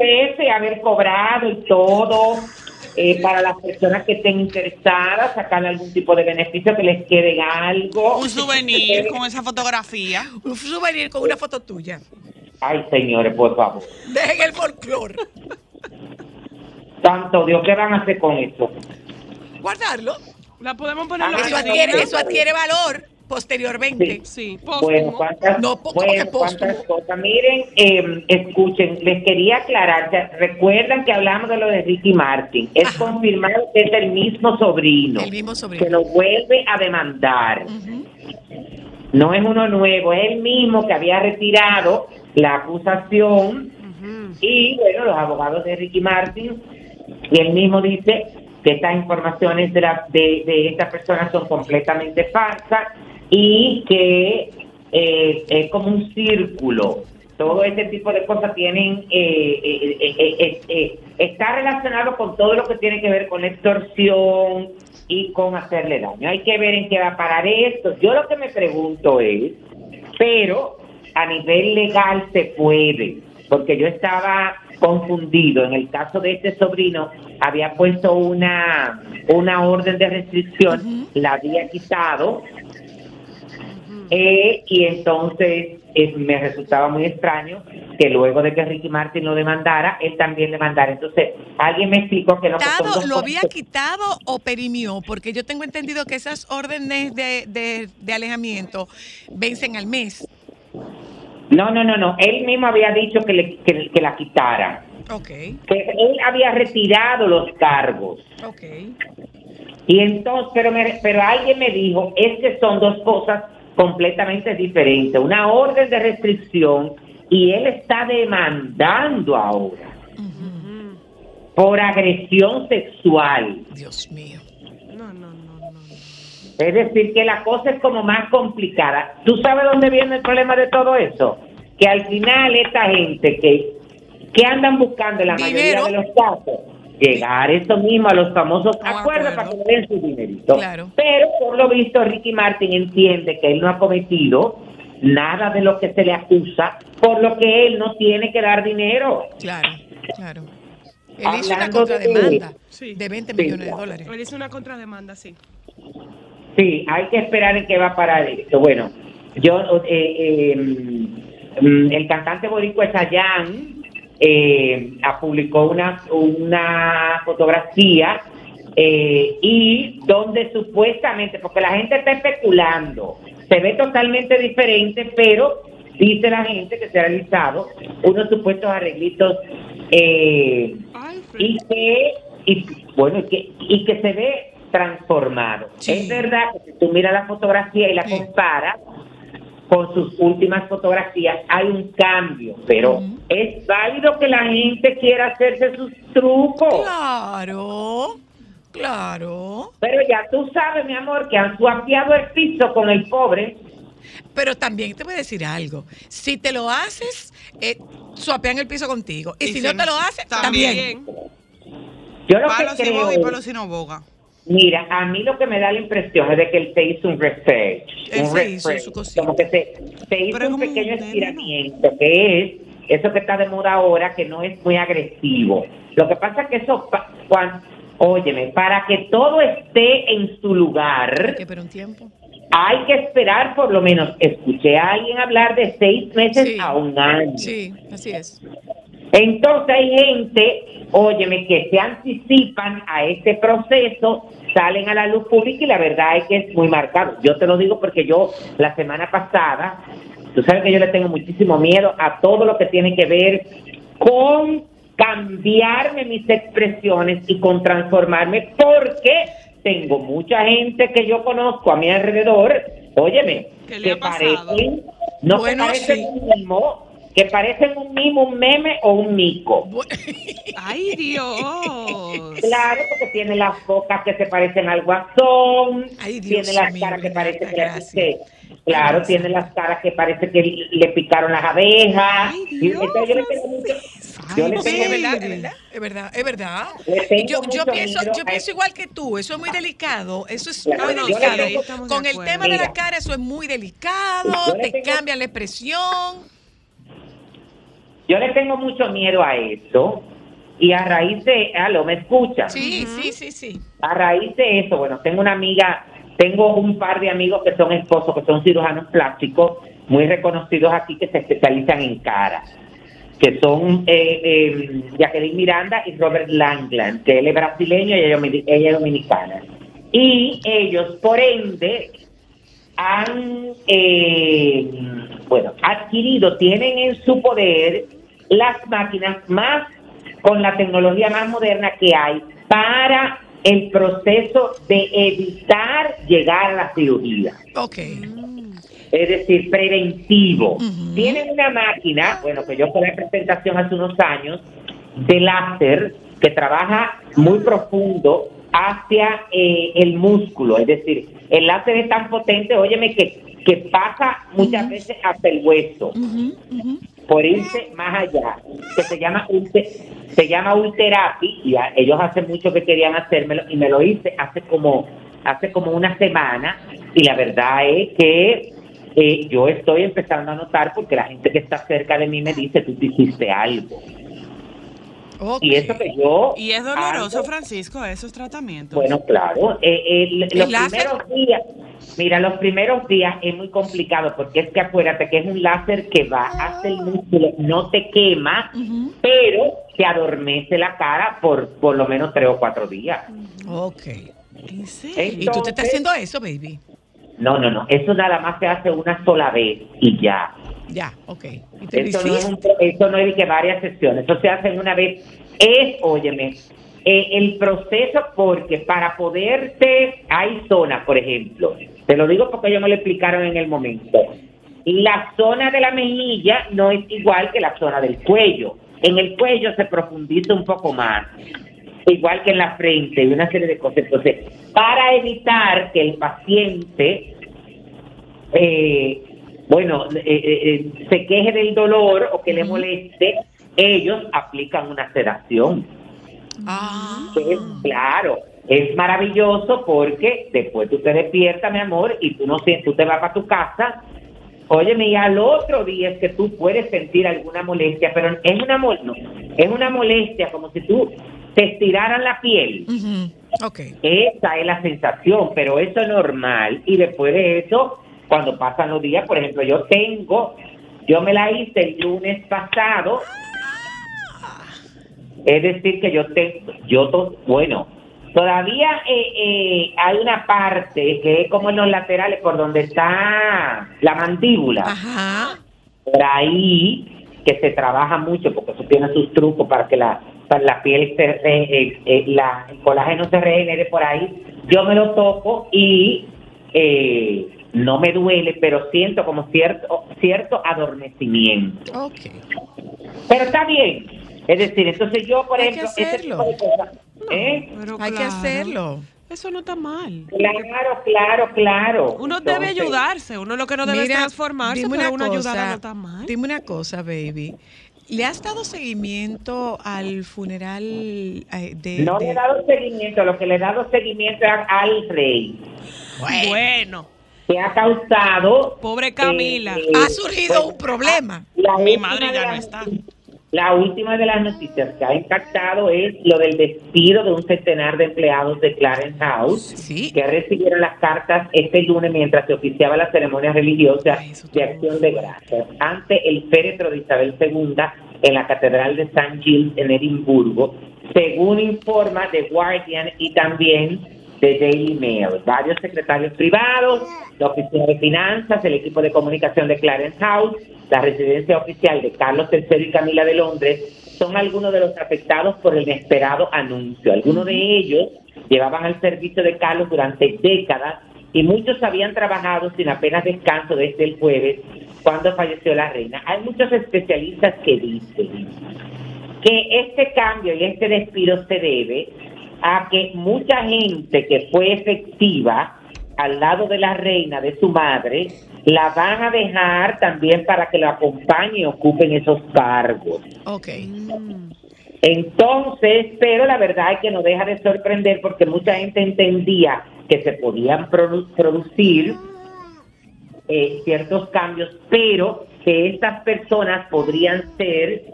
ese, haber cobrado y todo, eh, para las personas que estén interesadas, sacar algún tipo de beneficio, que les quede algo. Un souvenir con esa fotografía. Un souvenir con una foto tuya. Ay, señores, por favor. Dejen el folclore. Santo Dios, ¿qué van a hacer con eso? Guardarlo. La podemos poner la Eso adquiere, eso adquiere valor posteriormente. Sí, Bueno, póstumo. cuántas, No, po- ¿cómo bueno, cuántas cosas. Miren, eh, escuchen, les quería aclarar, recuerdan que hablamos de lo de Ricky Martin. Es Ajá. confirmado que es el mismo sobrino. El mismo sobrino. Que lo vuelve a demandar. No es uno nuevo, es el mismo que había retirado la acusación y bueno, los abogados de Ricky Martin y él mismo dice que estas informaciones de, la, de, de esta persona son completamente falsas y que eh, es como un círculo. Todo ese tipo de cosas tienen eh, eh, eh, eh, eh, eh, está relacionado con todo lo que tiene que ver con la extorsión y con hacerle daño. Hay que ver en qué va a parar esto. Yo lo que me pregunto es, pero a nivel legal se puede, porque yo estaba confundido. En el caso de este sobrino, había puesto una, una orden de restricción, la había quitado, eh, y entonces eh, me resultaba muy extraño que luego de que Ricky Martin lo demandara, él también le mandara. Entonces, alguien me explicó que no Quitado, ¿Lo había quitado o perimió? Porque yo tengo entendido que esas órdenes de, de- de alejamiento vencen al mes. No, no, no, no. Él mismo había dicho que, le, que, que la quitara. Ok, Que él había retirado los cargos. ok. Y entonces, pero, me- pero alguien me dijo, es que son dos cosas completamente diferentes. Una orden de restricción y él está demandando ahora por agresión sexual. Dios mío. Es decir, que la cosa es como más complicada. ¿Tú sabes dónde viene el problema de todo eso? Que al final esta gente que, que andan buscando en la Dinero. mayoría de los casos, llegar eso mismo a los famosos acuerdos acuerdo. para que le den su dinerito. Claro. Pero por lo visto Ricky Martin entiende que él no ha cometido nada de lo que se le acusa, por lo que él no tiene que dar dinero. Claro, claro. Él hizo una de- contrademanda Sí. de 20 Sí. millones de dólares. Él hizo una contrademanda, sí. Sí, hay que esperar en qué va a parar esto. Bueno, yo, eh, eh, mm, el cantante boricua Chayanne eh, ah, publicó una, una fotografía eh, y donde supuestamente, porque la gente está especulando, se ve totalmente diferente, pero dice la gente que se ha realizado unos supuestos arreglitos eh, y que y, bueno y que, y que se ve transformado. Es verdad que si tú miras la fotografía y la comparas con sus últimas fotografías, hay un cambio, pero es válido que la gente quiera hacerse sus trucos. Claro, claro. Pero ya tú sabes, mi amor, que han suapiado el piso con el pobre. Pero también te voy a decir algo. Si te lo haces, eh, suapean el piso contigo. Y, Y si si no te lo haces, también. también. Yo lo Palo que si creo boga y palo si no boga. Mira, a mí lo que me da la impresión es de que él se hizo un research. Él un refresh. Como que se, se hizo Pero un pequeño estiramiento, que es eso que está de moda ahora, que no es muy agresivo. Lo que pasa es que eso, cuan- óyeme, para que todo esté en su lugar, Que pero un tiempo. hay que esperar por lo menos, escuché a alguien hablar de seis meses Sí. a un año. Sí, así es. Entonces hay gente, óyeme, que se anticipan a este proceso, salen a la luz pública y la verdad es que es muy marcado. Yo te lo digo porque yo la semana pasada, tú sabes que yo le tengo muchísimo miedo a todo lo que tiene que ver con cambiarme mis expresiones y con transformarme porque tengo mucha gente que yo conozco a mi alrededor, óyeme, ¿Qué le que parecen, no que Bueno, parecen sí. un mimo, que parecen un mimo, un meme o un mico. *laughs* Ay, Dios. Claro, porque tiene las bocas que se parecen al guasón, Ay, Dios tiene las caras que Renata, parece que, claro, tiene las caras que parece que le picaron las abejas. Ay, Dios, entonces yo le tengo mucho, yo le Sí, tengo es verdad, es verdad, es verdad, Yo, pienso, yo pienso igual que tú, eso es muy delicado, eso es Claro, muy delicado. tengo- Con el tema de la cara, eso es muy delicado, te cambian la expresión. Yo le tengo mucho miedo a eso. Y a raíz de, aló, ¿me escuchan? Sí, sí, sí, sí. A raíz de eso, bueno, tengo una amiga, tengo un par de amigos que son esposos, que son cirujanos plásticos, muy reconocidos aquí, que se especializan en cara, que son eh, eh, Jacqueline Miranda y Robert Langland, que él es brasileño y ella, es domin- ella es dominicana. Y ellos, por ende, han, eh, bueno, adquirido, tienen en su poder las máquinas más, con la tecnología más moderna que hay para el proceso de evitar llegar a la cirugía. Ok. Es decir, preventivo. Tienen una máquina, bueno, que yo fui a la presentación hace unos años, de láser que trabaja muy profundo hacia eh, el músculo. Es decir, el láser es tan potente, óyeme, que, que pasa muchas veces hasta el hueso, por irse más allá, que se llama se llama Ulterapi, ellos hace mucho que querían hacérmelo, y me lo hice hace como, hace como una semana, y la verdad es que eh, yo estoy empezando a notar porque la gente que está cerca de mí me dice, tú te hiciste algo. Y eso que yo... Y es doloroso, hago- Francisco, esos tratamientos. bueno, claro. eh, eh, l- ¿El los láser? primeros días, mira, los primeros días es muy complicado porque es que acuérdate que es un láser que va hasta el músculo, no te quema, pero te adormece la cara por por lo menos tres o cuatro días. Ok. ¿En serio? ¿Y tú te estás haciendo eso, baby? No, no, no, eso nada más se hace una sola vez y ya. Ya, ok. ¿Y te lo Eso no, es un eso no es que varias sesiones, eso se hace en una vez. Es, óyeme, eh, el proceso porque para poderte, hay zonas, por ejemplo, te lo digo porque ellos me lo explicaron en el momento. La zona de la mejilla no es igual que la zona del cuello. En el cuello se profundiza un poco más, igual que en la frente y una serie de cosas. Entonces, para evitar que el paciente eh, bueno, eh, eh, eh, se queje del dolor o que le moleste, ellos aplican una sedación. Ah. Que es, claro, es maravilloso porque después tú te despiertas, mi amor, y tú no sientes, tú te vas para tu casa. Óyeme, y al otro día es que tú puedes sentir alguna molestia, pero es una mol no, es una molestia como si tú te estiraran la piel. Ujú. Ok. Esa es la sensación, pero eso es normal. Y después de eso, cuando pasan los días, por ejemplo, yo tengo, yo me la hice el lunes pasado. Es decir, que yo tengo, yo, to- bueno, todavía eh, eh, hay una parte que es como en los laterales, por donde está la mandíbula. Ajá. Por ahí que se trabaja mucho porque eso tiene sus trucos para que la, para la piel, se, re- eh, eh, la, el colágeno se regenere por ahí. Yo me lo toco y eh, no me duele, pero siento como cierto, cierto adormecimiento. Ok. Pero está bien. Es decir, entonces yo, por Hay que ejemplo, ese hacerlo. tipo de cosas, ¿eh? Pero Hay que hacerlo. Eso no está mal. Claro, claro, claro. Uno debe ayudarse, uno lo que no debe es Mira, transformarse, dime pero una uno ayudar cosa, no está mal. Dime una cosa, baby. ¿Le has dado seguimiento al funeral eh, de, No de- le he dado seguimiento, lo que le he dado seguimiento es al rey, Bueno, que ha causado... pobre Camila. eh, ha surgido pues, un problema? La Mi última madre de ya no las- está. La última de las noticias que ha impactado es lo del despido de un centenar de empleados de Clarence House Sí. que recibieron las cartas este lunes mientras se oficiaba la ceremonia religiosa Ay, de acción de gracias ante el féretro de Isabel II en la Catedral de St. Giles en Edimburgo, según informa The Guardian y también The Daily Mail. Varios secretarios privados, la Oficina de Finanzas, el equipo de comunicación de Clarence House, la residencia oficial de Carlos III y Camila de Londres, son algunos de los afectados por el inesperado anuncio. Algunos de ellos llevaban al servicio de Carlos durante décadas y muchos habían trabajado sin apenas descanso desde el jueves cuando falleció la reina. Hay muchos especialistas que dicen que este cambio y este despido se debe a que mucha gente que fue efectiva al lado de la reina, de su madre, la van a dejar también para que la acompañe y ocupen esos cargos. Ok. Entonces, pero la verdad es que no deja de sorprender porque mucha gente entendía que se podían produ- producir eh, ciertos cambios, pero que estas personas podrían ser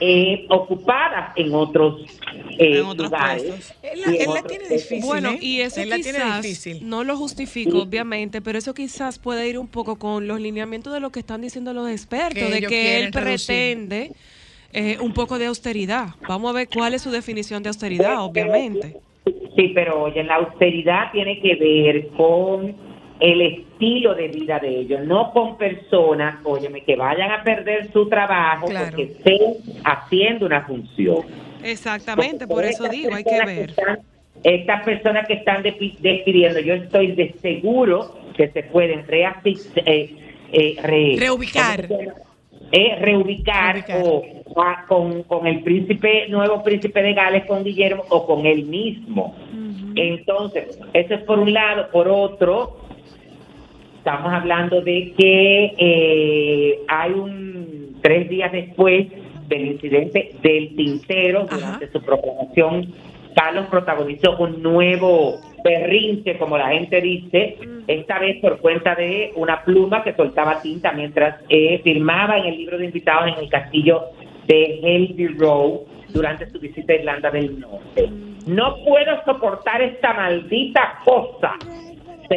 eh, ocupadas en otros, eh, En otros lugares. puestos. Él la, la tiene difícil. Bueno, ¿eh? y eso Él la tiene quizás difícil. no lo justifico, obviamente, pero eso quizás puede ir un poco con los lineamientos de lo que están diciendo los expertos, Que de que él pretende eh, un poco de austeridad. Vamos a ver cuál es su definición de austeridad, obviamente. Sí, pero oye, la austeridad tiene que ver con el estilo de vida de ellos, no con personas, óyeme, que vayan a perder su trabajo Claro. porque estén haciendo una función. Exactamente, por eso digo, hay que ver. están- estas personas que están despidiendo, yo estoy de seguro que se pueden eh, eh, re- Reubicar. Eh, reubicar, Reubicar. o a- con, con el príncipe, nuevo príncipe de Gales, con Guillermo, o con él mismo. Entonces, eso es por un lado. Por otro, estamos hablando de que eh, hay un tres días después del incidente del tintero durante su proclamación Carlos protagonizó un nuevo berrinche como la gente dice esta vez por cuenta de una pluma que soltaba tinta mientras eh, firmaba en el libro de invitados en el castillo de Halsey Row durante su visita a Irlanda del Norte. No puedo soportar esta maldita cosa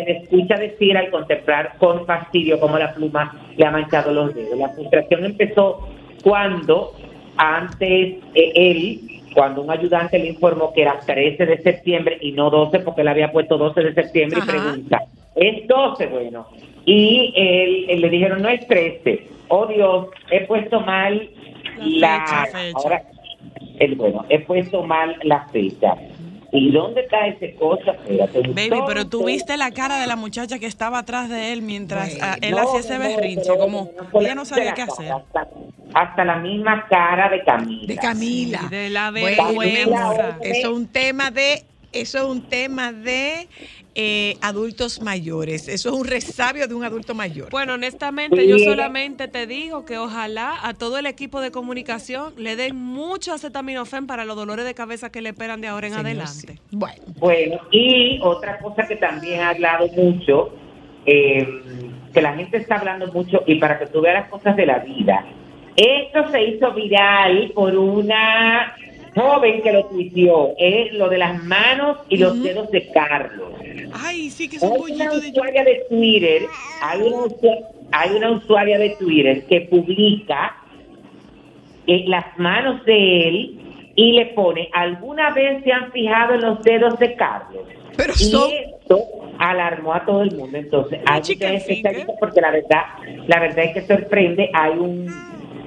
se le escucha decir al contemplar con fastidio cómo la pluma le ha manchado los dedos. La frustración empezó cuando antes eh, él, cuando un ayudante le informó que era 13 de septiembre y no 12 porque él había puesto 12 de septiembre Ajá. y pregunta, ¿es 12? Bueno, y él, él le dijeron, no es 13. Oh Dios, he puesto mal la... fecha, fecha. Ahora, el, bueno, he puesto mal la fecha. ¿Y dónde está ese cosa? Baby, pero tú viste la cara de la muchacha que estaba atrás de él mientras Bueno, ah, él No, hacía ese no, berrinche, como no ella no sabía qué hacer. Hasta, hasta la misma cara de Camila. De Camila. Sí, de la Bueno, vergüenza. amor, eso es un tema de, eso es un tema de eh, adultos mayores. Eso es un resabio de un adulto mayor. Bueno, honestamente, yo solamente te digo que ojalá a todo el equipo de comunicación le den mucho acetaminofén para los dolores de cabeza que le esperan de ahora en Señor, adelante. sí. Bueno, Bueno, y otra cosa que también ha hablado mucho, eh, que la gente está hablando mucho, y para que tú veas las cosas de la vida, esto se hizo viral por una joven que lo tuiteó, es lo de las manos y los dedos de Carlos. Ay, sí, que es un Hay una de usuaria de Twitter, hay una, hay una usuaria de Twitter que publica eh, las manos de él y le pone, ¿alguna vez se han fijado en los dedos de Carlos? pero Y son, esto alarmó a todo el mundo. Entonces, hay chicken muchos especialistas porque la verdad, la verdad es que sorprende. Hay un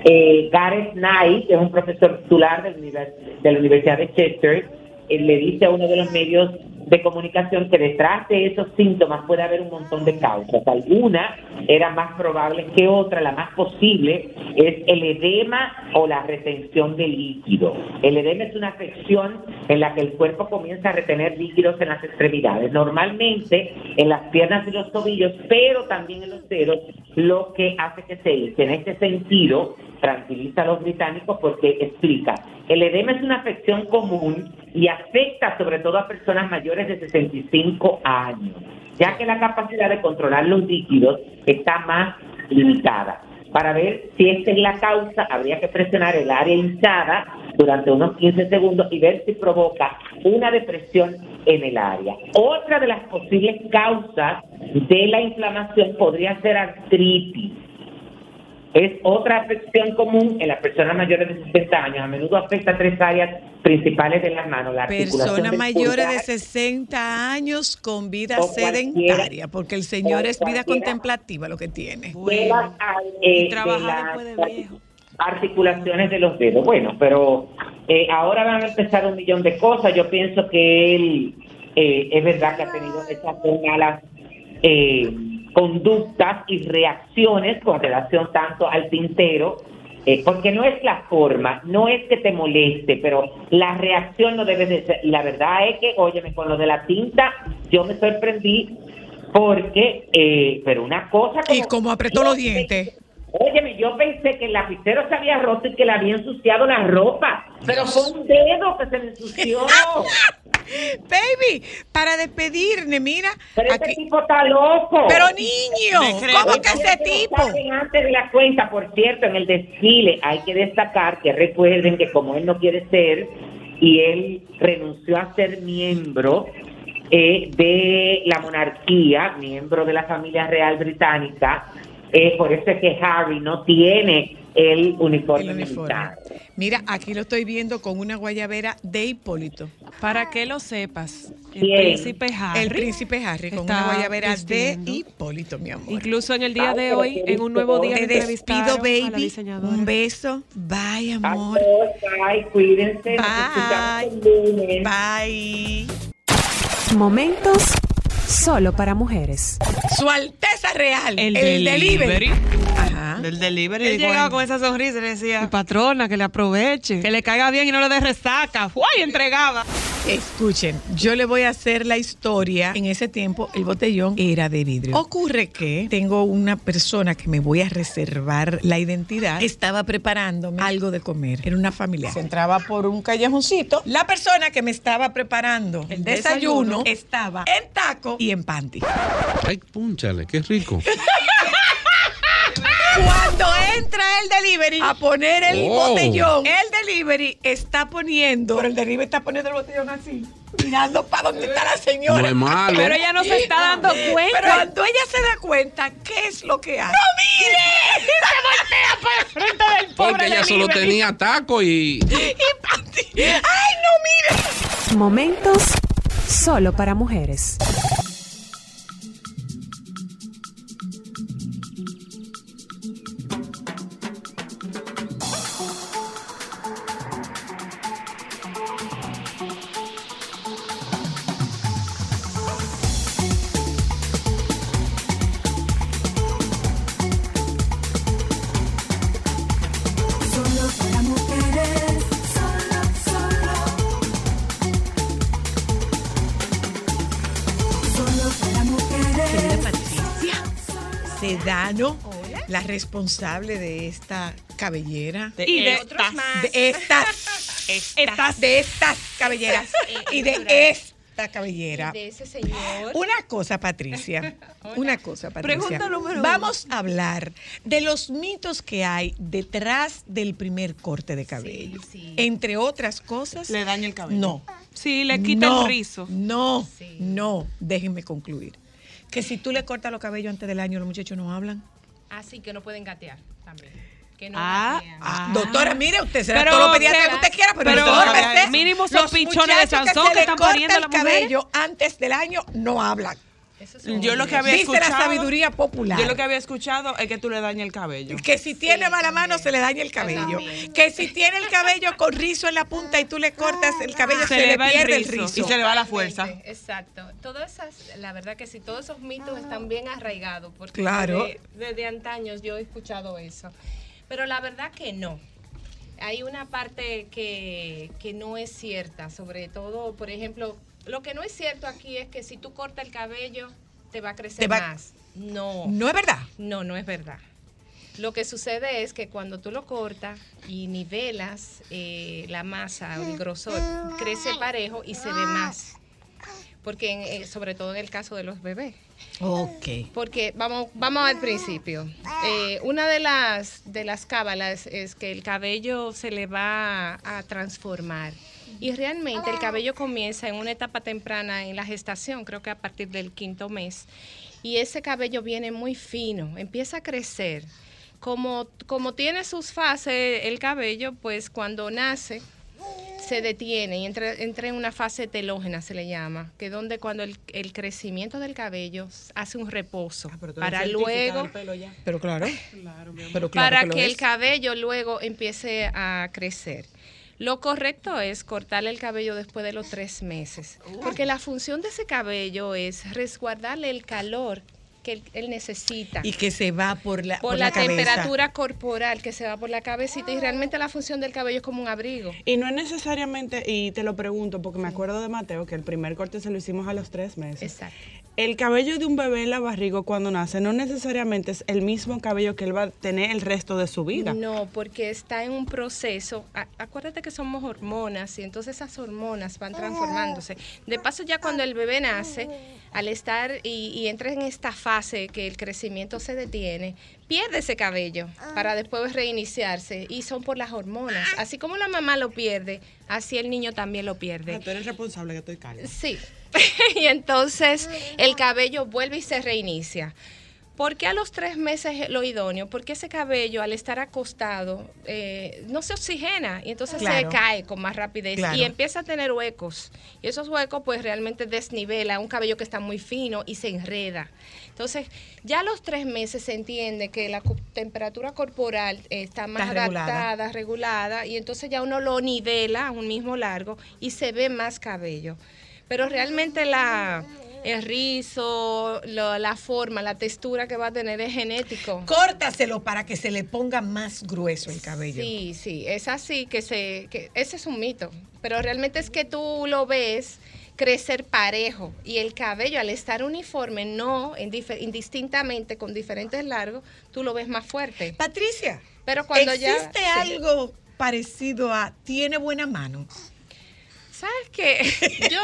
eh, Gareth Knight, que es un profesor titular de la, univers- de la Universidad de Chester, eh, le dice a uno de los medios de comunicación que detrás de esos síntomas puede haber un montón de causas. Algunas eran más probables que otras. La más posible es el edema o la retención de líquido. El edema es una afección en la que el cuerpo comienza a retener líquidos en las extremidades, normalmente en las piernas y los tobillos, pero también en los dedos, lo que hace que se hinche. En este sentido, tranquiliza a los británicos porque explica, el edema es una afección común y afecta sobre todo a personas mayores de 65 años, ya que la capacidad de controlar los líquidos está más limitada. Para ver si esta es la causa, habría que presionar el área hinchada durante unos 15 segundos y ver si provoca una depresión en el área. Otra de las posibles causas de la inflamación podría ser artritis. Es otra afección común en las personas mayores de 60 años. A menudo afecta tres áreas principales de las manos. La articulación Personas mayores de pulgar, 60 años con vida sedentaria, porque el señor es vida contemplativa lo que tiene. las, eh, de las articulaciones de los dedos. Bueno, pero eh, ahora van a empezar un millón de cosas. Yo pienso que él eh, es verdad que ha tenido esas malas eh, conductas y reacciones con relación tanto al tintero. eh, porque no es la forma, no es que te moleste, pero la reacción no debe de ser. Y la verdad es que, óyeme, con lo de la tinta, yo me sorprendí porque, eh, pero una cosa como... Y como apretó los dientes. Óyeme, yo pensé que el lapicero se había roto y que le había ensuciado la ropa, pero fue un dedo que se le ensució. *laughs* Baby, para despedirme, mira. Pero ese tipo está loco. Pero niño, ¿cómo que ese tipo? Antes de la cuenta, por cierto, en el desfile hay que destacar que recuerden que como él no quiere ser y él renunció a ser miembro eh, de la monarquía, miembro de la familia real británica, eh, por eso es que Harry no tiene el uniforme, militar. Mira, aquí lo estoy viendo con una guayabera de Hipólito. Para que lo sepas, el príncipe Harry. El príncipe Harry con una guayabera vistiendo. de Hipólito, mi amor. Incluso en el día de hoy, en un nuevo día, Te me despido, entrevistaron a la baby. Un beso. Bye, amor. Bye, cuídense. el lunes. Bye. Momentos solo para mujeres. Su Alteza Real. El El, delivery. delivery. Ajá. Del delivery. Él llegaba con esa sonrisa y le decía, patrona, que le aproveche, que le caiga bien y no le dé resaca. ¡Uy! Entregaba. Escuchen, yo le voy a hacer la historia. En ese tiempo el botellón era de vidrio. Ocurre que tengo una persona que me voy a reservar la identidad. Estaba preparándome algo de comer. Era una familia. Se entraba por un callejoncito. La persona que me estaba preparando el desayuno, desayuno. estaba en taco y en panty. Ay, púnchale, qué rico. *laughs* Cuando entra el delivery a poner el Oh. botellón, el delivery está poniendo, pero el delivery está poniendo el botellón así, mirando para dónde está la señora. No es malo. Pero ella no se está dando cuenta. Pero cuando ella se da cuenta, ¿qué es lo que hace? ¡No mire! Se voltea para el frente del pobre Porque ella solo tenía taco y. Y. ¡Ay, no mire! Momentos solo para mujeres. Sedano, la responsable de esta cabellera. Y de estas, de *laughs* estas, estas, de estas cabelleras y de esta cabellera. de ese señor. Una cosa, Patricia. *laughs* Una cosa, Patricia. Pregunta número Vamos a hablar de los mitos que hay detrás del primer corte de cabello. Entre otras cosas. Le daña el cabello. No. Sí, le quita no, el rizo. No, no. Déjenme concluir. Que si tú le cortas los cabellos antes del año, los muchachos no hablan. Así que no pueden gatear también. Que no Ah, gatean. ah. Doctora, mire, usted será Pero todo lo pediatra que- que usted quiera, pero, pero infórmese. mínimo son Los pichones de se que le están pariendo el cabello antes del año no hablan. Yo lo que había Dice la escuchado. sabiduría popular. Yo lo que había escuchado es que tú le dañas el cabello. Que si tiene mala mano se le daña el cabello. Que si tiene el cabello con rizo en la punta y tú le cortas el cabello se, le pierde el rizo. Y se le va la fuerza. Exacto. Todas esas, la verdad que sí, todos esos mitos están bien arraigados. Porque Claro. Desde, desde antaños yo he escuchado eso. Pero la verdad que no. Hay una parte que, que no es cierta, sobre todo, por ejemplo, lo que no es cierto aquí es que si tú cortas el cabello, te va a crecer va- más. No. No es verdad. No, no es verdad. Lo que sucede es que cuando tú lo cortas y nivelas eh, la masa o el grosor, crece parejo y se ve más. Porque en- eh, sobre todo en el caso de los bebés. Ok. Porque vamos, vamos al principio. Eh, una de las de las cábalas es que el cabello se le va a transformar. Y realmente el cabello comienza en una etapa temprana en la gestación, creo que a partir del quinto mes. Y ese cabello viene muy fino, empieza a crecer. Como, como tiene sus fases el cabello, pues cuando nace se detiene y entra, entra en una fase telógena, se le llama, que es donde cuando el, el crecimiento del cabello hace un reposo para luego Pero claro. Pero claro para que el cabello luego empiece a crecer. Lo correcto es cortarle el cabello después de los tres meses, porque la función de ese cabello es resguardarle el calor que él, él necesita Y que se va por la, por, la, cabeza. temperatura corporal que se va por la cabecita y realmente la función del cabello es como un abrigo. Y no es necesariamente, y te lo pregunto porque me acuerdo de Mateo, que el primer corte se lo hicimos a los tres meses. Exacto. El cabello de un bebé en la barriga cuando nace no necesariamente es el mismo cabello que él va a tener el resto de su vida. No, porque está en un proceso. acuérdate que somos hormonas y entonces esas hormonas van transformándose. De paso, ya cuando el bebé nace, al estar y, y entra en esta fase que el crecimiento se detiene, pierde ese cabello para después reiniciarse y son por las hormonas. Así como la mamá lo pierde, así el niño también lo pierde. Ah, tú eres responsable que estoy calma. Sí. *laughs* y entonces el cabello vuelve y se reinicia. ¿Por qué a los tres meses es lo idóneo? Porque ese cabello al estar acostado eh, no se oxigena y entonces Claro. se cae con más rapidez Claro. y empieza a tener huecos. Y esos huecos pues realmente desnivela un cabello que está muy fino y se enreda. Entonces ya a los tres meses se entiende que la temperatura corporal eh, está más Está regulada. adaptada, regulada y entonces ya uno lo nivela a un mismo largo y se ve más cabello. Pero realmente la, el rizo, lo- la forma, la textura que va a tener es genético. Córtaselo para que se le ponga más grueso el cabello. Sí, sí, es así que se, que ese es un mito, pero realmente es que tú lo ves crecer parejo y el cabello al estar uniforme, no indistintamente con diferentes largos, tú lo ves más fuerte. Patricia, pero cuando ya ¿existe sí. algo parecido a tiene buena mano? ¿Sabes qué? Yo,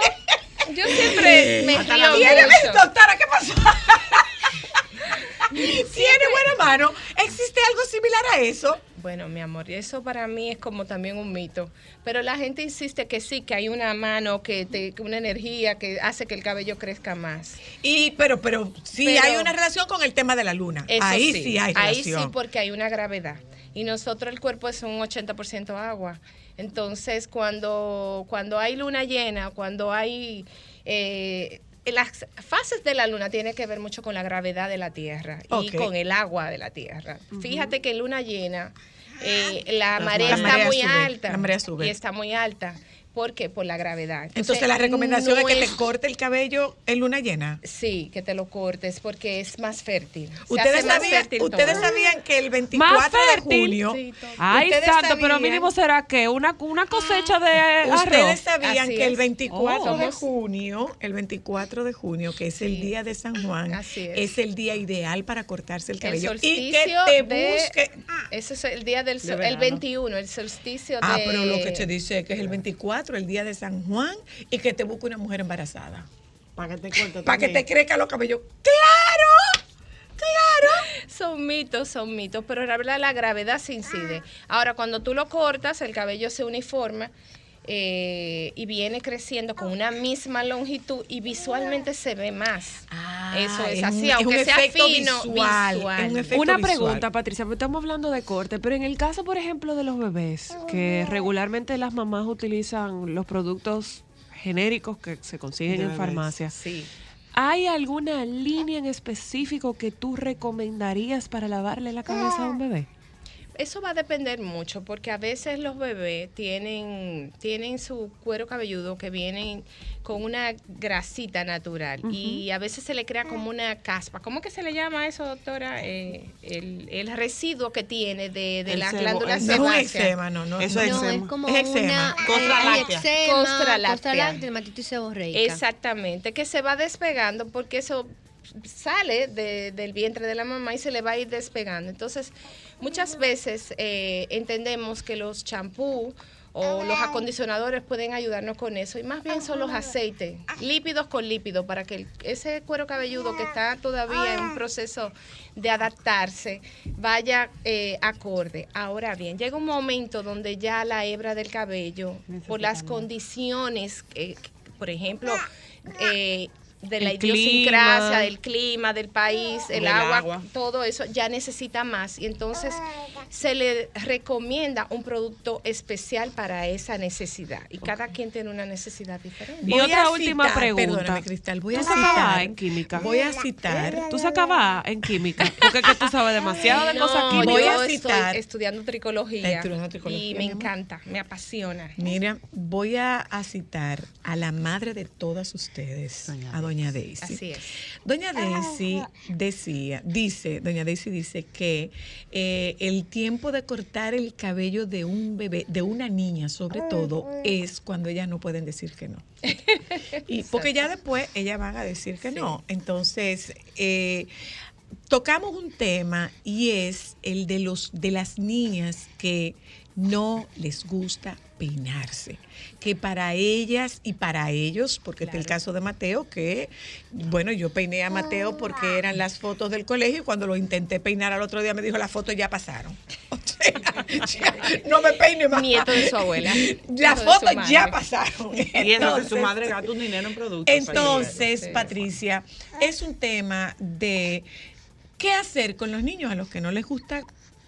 yo *laughs* siempre me río mucho. Doctora, ¿qué pasó? *laughs* Tiene buena mano. ¿Existe algo similar a eso? Bueno, mi amor, eso para mí es como también un mito. Pero la gente insiste que sí, que hay una mano, que te, que una energía que hace que el cabello crezca más. Y, pero, pero sí Pero- hay una relación con el tema de la luna. Eso Ahí sí, hay Ahí relación. sí, porque hay una gravedad. Y nosotros el cuerpo es un 80% agua. Entonces, cuando, cuando hay luna llena, cuando hay... eh, las fases de la luna tienen que ver mucho con la gravedad de la Tierra y con el agua de la Tierra. Fíjate que en luna llena eh, la La marea está muy sube, alta. la marea sube. Y está muy alta. ¿Por qué? Por la gravedad. Entonces, la recomendación no es que te corte el cabello en luna llena. Sí, que te lo cortes porque es más fértil. Ustedes sabían, fértil ustedes sabían que el 24 de junio. Ay, santo, pero mínimo será que una, una cosecha de arroz. Ustedes sabían Así que el es. 24 Oh. de junio, el 24 de junio, que es el día de San Juan, Así es. es. el día ideal para cortarse el El cabello. y que te de- busque. Ese es el día del De sol, el verano. 21, el solsticio Ah, de... pero lo que se dice es que es el 24, el día de San Juan, y que te busque una mujer embarazada. Para que te Para que te crezca los cabellos. ¡Claro! ¡Claro! Son mitos, son mitos, pero la verdad la gravedad se incide. Ahora, cuando tú lo cortas, el cabello se uniforma eh, y viene creciendo con una misma longitud y visualmente se ve más. Eso es, es así, un- es aunque un sea efecto fino, visual, visual. es un efecto Una visual. pregunta, Patricia, porque estamos hablando de corte, pero en el caso, por ejemplo, de los bebés, que regularmente las mamás utilizan los productos genéricos que se consiguen en bebés, farmacia. sí. ¿hay alguna línea en específico que tú recomendarías para lavarle la cabeza a un bebé? Eso va a depender mucho porque a veces los bebés tienen, tienen su cuero cabelludo que vienen con una grasita natural y a veces se le crea como una caspa. ¿Cómo que se le llama eso, doctora? Eh, el, el residuo que tiene de, de El la sebo- glándula el sebo- No es eczema, no, no, Eso no. es No, eczema. es como Es eczema. una- Costra hay láctea. eczema, Costra costra láctea. dermatitis seborreica. Exactamente, que se va despegando porque eso sale de- del vientre de la mamá y se le va a ir despegando. Entonces, muchas veces eh, entendemos que los champú o los acondicionadores pueden ayudarnos con eso y más bien son los aceites, lípidos con lípidos, para que el- ese cuero cabelludo que está todavía en un proceso de adaptarse vaya eh, acorde. Ahora bien, llega un momento donde ya la hebra del cabello, por las condiciones, eh, por ejemplo, eh, de la El idiosincrasia, clima. del clima, del país, el Del agua, agua. todo eso ya necesita más y entonces se le recomienda un producto especial para esa necesidad y cada quien tiene una necesidad diferente. Y otra última pregunta. Cristal, voy ¿Tú a citar. en química? Voy a citar. ¿Tú sacabas en química? Porque es que tú sabes demasiado de *laughs* No, cosas químicas. Voy a citar- estoy estudiando tricología, Estudiando tricología, y me encanta, me apasiona. Mira, voy a, a citar a la madre de todas ustedes, a doña Daisy. Así es. Doña Daisy decía, dice, doña Daisy dice que eh, el tiempo de cortar el cabello de un bebé, de una niña sobre todo, es cuando ellas no pueden decir que no. *laughs* Y porque ya después ellas van a decir que no. Entonces, eh, tocamos un tema y es el de los de las niñas que no les gusta peinarse, que para ellas y para ellos, porque este es el caso de Mateo, que bueno, yo peiné a Mateo porque eran las fotos del colegio y cuando lo intenté peinar al otro día me dijo las fotos ya pasaron. *laughs* O sea, ya no me peine más. Nieto de su abuela. *laughs* Las fotos ya pasaron. Y eso que su madre gasta un dinero en productos. entonces, Patricia, es un tema de qué hacer con los niños a los que no les gusta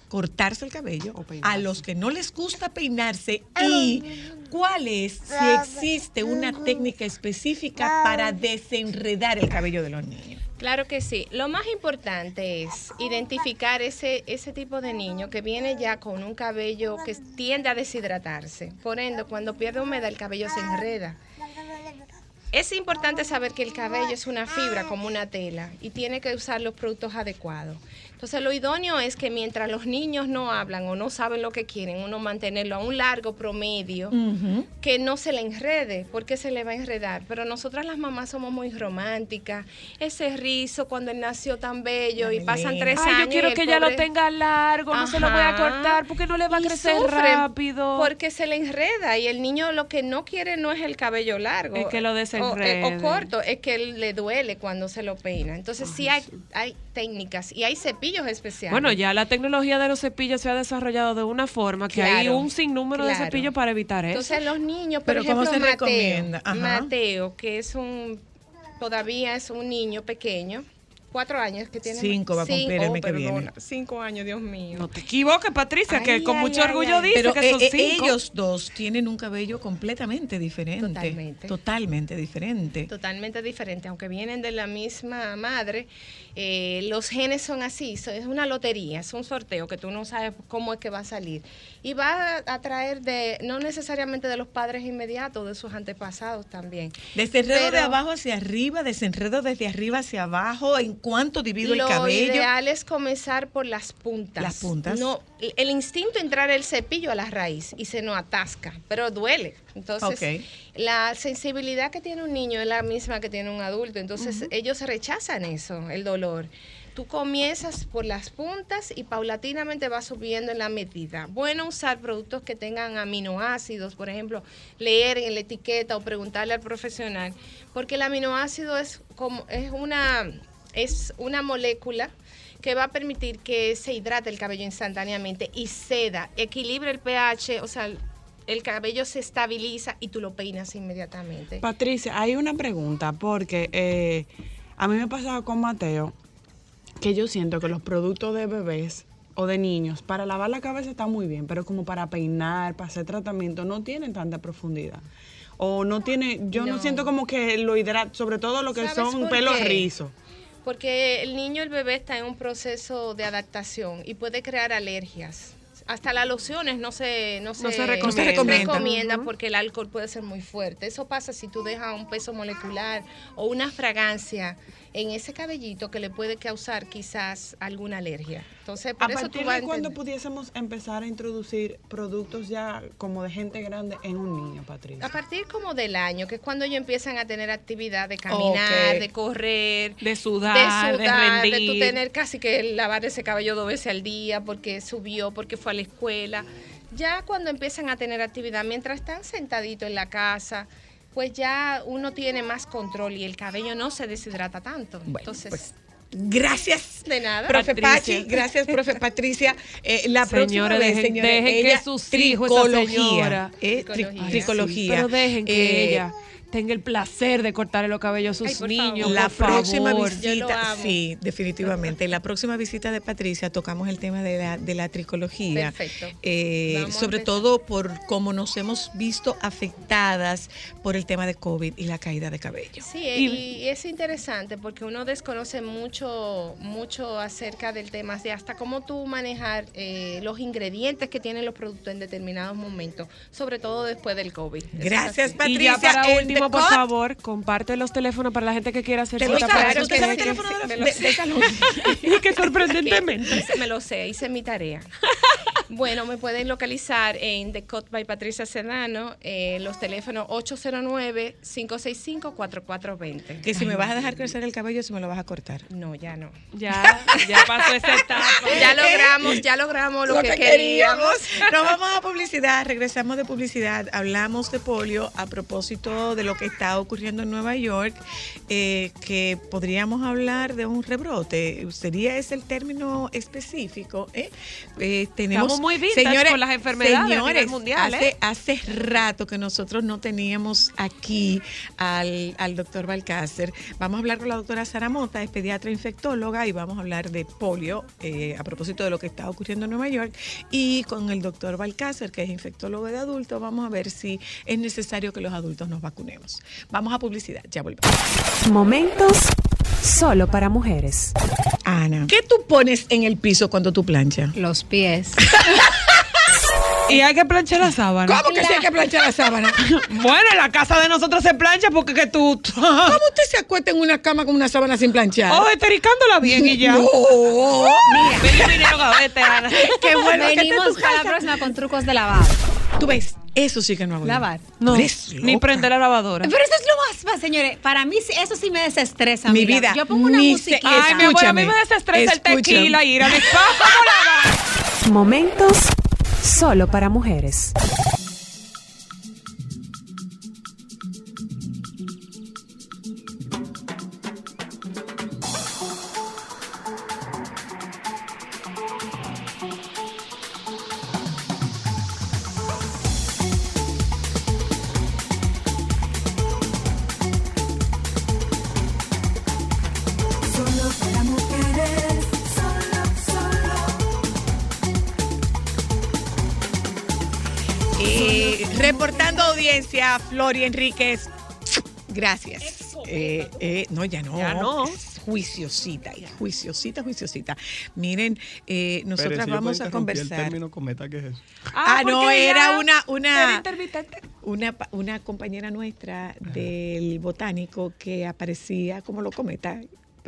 cortarse el cabello, a los que no les gusta peinarse y cuál es, si existe una técnica específica para desenredar el cabello de los niños. Claro que sí. Lo más importante es identificar ese, ese tipo de niño que viene ya con un cabello que tiende a deshidratarse. Por ende, cuando pierde humedad, el cabello se enreda. Es importante saber que el cabello es una fibra como una tela y tiene que usar los productos adecuados. Entonces lo idóneo es que mientras los niños no hablan o no saben lo que quieren, uno mantenerlo a un largo promedio, que no se le enrede, porque se le va a enredar. Pero nosotras las mamás somos muy románticas. Ese rizo cuando él nació tan bello y pasan tres Ay, años. yo quiero que ella lo pobre- tenga largo, no se lo voy a cortar porque no le va a Y crecer rápido. Porque se le enreda y el niño lo que no quiere no es el cabello largo. Es que lo eh, desenrede. O, corto, es que le duele cuando se lo peina. Entonces sí hay, hay técnicas y hay cepillos especiales. Bueno, ya la tecnología de los cepillos se ha desarrollado de una forma que hay un sinnúmero de cepillos para evitar eso. Entonces los niños, por Pero ¿cómo ejemplo, se Mateo, recomienda? Ajá. Mateo, que es un, todavía es un niño pequeño, cuatro años que tiene. Cinco va a cumplir el mes que viene. Cinco años, Dios mío. No te equivoques, Patricia, que Ay, con ay, mucho ay, orgullo ay. dice Pero que son eh, eh, cinco. ellos dos tienen un cabello completamente diferente. Totalmente. Totalmente diferente. Totalmente diferente, aunque vienen de la misma madre, eh, los genes son así, es una lotería, es un sorteo que tú no sabes cómo es que va a salir. Y va a traer de, no necesariamente de los padres inmediatos, de sus antepasados también. Desenredo de Pero- abajo hacia arriba, desenredo desde arriba hacia abajo, en cuánto divido el Lo cabello. ideal es comenzar por las puntas. Las puntas. No, el instinto es entrar el cepillo a la raíz y se nos atasca, pero duele. Entonces, la sensibilidad que tiene un niño es la misma que tiene un adulto. Entonces, ellos rechazan eso, el dolor. Tú comienzas por las puntas y paulatinamente vas subiendo en la medida. Bueno usar productos que tengan aminoácidos, por ejemplo, leer en la etiqueta o preguntarle al profesional, porque el aminoácido es como es una es una molécula que va a permitir que se hidrate el cabello instantáneamente y ceda, equilibre el pH, o sea, el- el cabello se estabiliza y tú lo peinas inmediatamente. Patricia, hay una pregunta, porque eh, a mí me ha pasado con Mateo que yo siento que los productos de bebés o de niños para lavar la cabeza está muy bien, pero como para peinar, para hacer tratamiento, no tienen tanta profundidad. o no tiene, yo no, No. siento como que lo hidrata, sobre todo lo que ¿Sabes son pelos rizos. Porque el niño, el bebé está en un proceso de adaptación y puede crear alergias. Hasta las lociones no se, no se, No se recomienda. porque el alcohol puede ser muy fuerte. Eso pasa si tú dejas un peso molecular o una fragancia en ese cabellito que le puede causar quizás alguna alergia. Entonces, por ¿A eso partir tú vas a de cuándo pudiésemos empezar a introducir productos ya como de gente grande en un niño, Patricia? A partir como del año, que es cuando ellos empiezan a tener actividad de caminar, de correr, De sudar, de de, sudar, de, tú rendir. tener casi que lavar ese cabello dos veces al día porque subió, porque fue a la escuela. Ya cuando empiezan a tener actividad, mientras están sentaditos en la casa, pues ya uno tiene más control y el cabello no se deshidrata tanto. Entonces, pues, Gracias. de nada. Profe Patricia. Pachi, gracias, profe Patricia. Eh, la Señora, próxima vez, dejen- señora, dejen que ella, sus hijos, esa tricología, señora. eh, tri- Tricología. tricología. Pero dejen que Eh, ella tenga el placer de cortarle los cabellos a sus Ay, por niños. La por próxima favor. Yo lo visita, amo. sí, definitivamente. La próxima visita de Patricia tocamos el tema de la, de la tricología. Perfecto. Eh, sobre todo por cómo nos hemos visto afectadas por el tema de COVID y la caída de cabello. Sí, eh, y, es interesante porque uno desconoce mucho, mucho acerca del tema, de hasta cómo tú manejar eh, los ingredientes que tienen los productos en determinados momentos, sobre todo después del COVID. Gracias. Patricia. Y ya para en último, Por favor, comparte los teléfonos para la gente que quiera hacer ¿Te cita Claro, ¿usted sabe el teléfono de, Me la- lo de- sé. de *laughs* salud? Y que *laughs* sorprendentemente. Me lo sé, hice mi tarea. Bueno, me pueden localizar en The Cut by Patricia Sedano, eh, los teléfonos 809-565-4420. Que si me vas a dejar crecer el cabello, si me lo vas a cortar. No, ya no. Ya, *laughs* ya pasó esa etapa. Ya logramos, ya logramos lo, que, queríamos. Nos vamos a publicidad, regresamos de publicidad, hablamos de polio a propósito de lo que está ocurriendo en Nueva York, eh, que podríamos hablar de un rebrote. Sería ese el término específico. ¿eh? Eh, tenemos, Estamos muy vintage con las enfermedades a nivel señores, mundial, hace, ¿eh? hace rato que nosotros no teníamos aquí al, al doctor Balcácer. Vamos a hablar con la doctora Sara Mota, es pediatra infectóloga, y vamos a hablar de polio eh, a propósito de lo que está ocurriendo en Nueva York. Y con el doctor Balcácer, que es infectólogo de adultos, vamos a ver si es necesario que los adultos nos vacunemos. Vamos a publicidad, ya volvemos. Momentos solo para mujeres. Ana, ¿qué tú pones en el piso cuando tú planchas? Los pies. Y hay que planchar la sábana. ¿Cómo que sí hay que planchar la sábana? Bueno, en la casa de nosotros se plancha porque que tú... ¿Cómo usted se acuesta en una cama con una sábana sin planchar? Oh, estericándola bien y ya. No. Mira. Qué bueno que Venimos tu para la próxima con trucos de lavado. Tú ves, eso sí que no hago. Lavar. No, ni prender la lavadora. Pero eso es lo más, más, señores. Para mí sí- eso sí me desestresa. Mi amiga. vida, Yo pongo una musiquita. Ay, mi amor, a mí me desestresa el tequila y ir a mi *laughs* spa. ¿Cómo lavar? Momentos solo para mujeres. Audiencia, Flori Enríquez. Gracias. Eh, eh, no, ya no. Ya no. Es Juiciosita, juiciosita, juiciosita. Miren, eh, nosotras vamos a conversar. El término cometa, ¿qué es eso? Ah, no, era una, era una, intermitente. una, pa- una compañera nuestra del botánico que aparecía como lo cometa,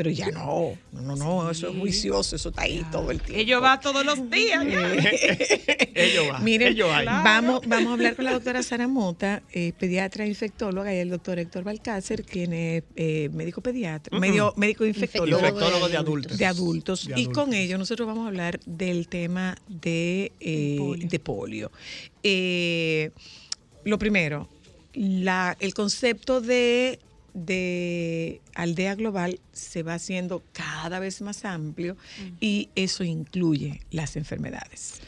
pero ya no, no, no, no, eso es juicioso, eso está ahí todo el tiempo. Ellos va todos los días. *laughs* Ellos va, Miren, ellos vamos, vamos a hablar con la doctora Sara Mota, eh, pediatra infectóloga, y el doctor Héctor Balcácer, quien es eh, médico pediatra, Ujú. medio, médico infectólogo. Infectólogo de adultos. De adultos. De Y con adultos. ello nosotros vamos a hablar del tema de, eh, de polio. Eh, lo primero, la, el concepto de, de aldea global se va haciendo cada vez más amplio y eso incluye las enfermedades.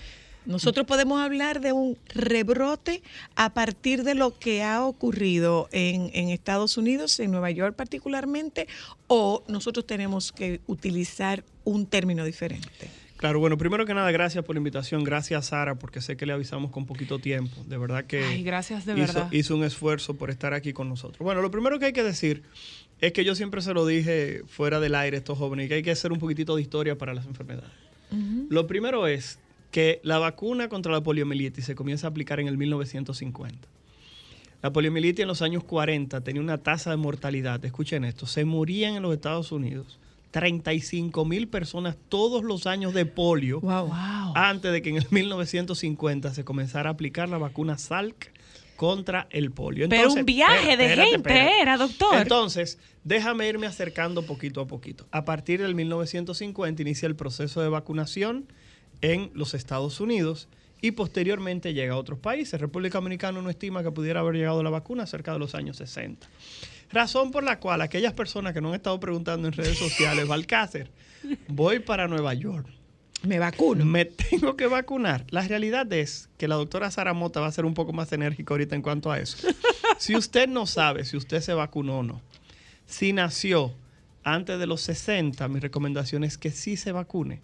Nosotros podemos hablar de un rebrote a partir de lo que ha ocurrido en, en Estados Unidos, en Nueva York particularmente, o nosotros tenemos que utilizar un término diferente. Claro, bueno, primero que nada, gracias por la invitación. Gracias, Sara, porque sé que le avisamos con poquito tiempo. De verdad que Ay, gracias de hizo, verdad. hizo un esfuerzo por estar aquí con nosotros. Bueno, lo primero que hay que decir es que yo siempre se lo dije fuera del aire a estos jóvenes, que hay que hacer un poquitito de historia para las enfermedades. Lo primero es que la vacuna contra la poliomielitis se comienza a aplicar en el 1950. La poliomielitis en los años 40 tenía una tasa de mortalidad, escuchen esto, se morían en los Estados Unidos 35 mil personas todos los años de polio antes de que en el 1950 se comenzara a aplicar la vacuna Salk contra el polio. Pero un viaje de espérate, gente espérate. era, doctor. Entonces, déjame irme acercando poquito a poquito. A partir del 1950 inicia el proceso de vacunación en los Estados Unidos y posteriormente llega a otros países. República Dominicana no estima que pudiera haber llegado la vacuna cerca de los años 60. Razón por la cual aquellas personas que no han estado preguntando en redes sociales, Balcácer, voy para Nueva York. Me vacuno. Me tengo que vacunar. La realidad es que la doctora Sara Mota va a ser un poco más enérgica ahorita en cuanto a eso. *laughs* Si usted no sabe si usted se vacunó o no, si nació antes de los 60, mi recomendación es que sí se vacune,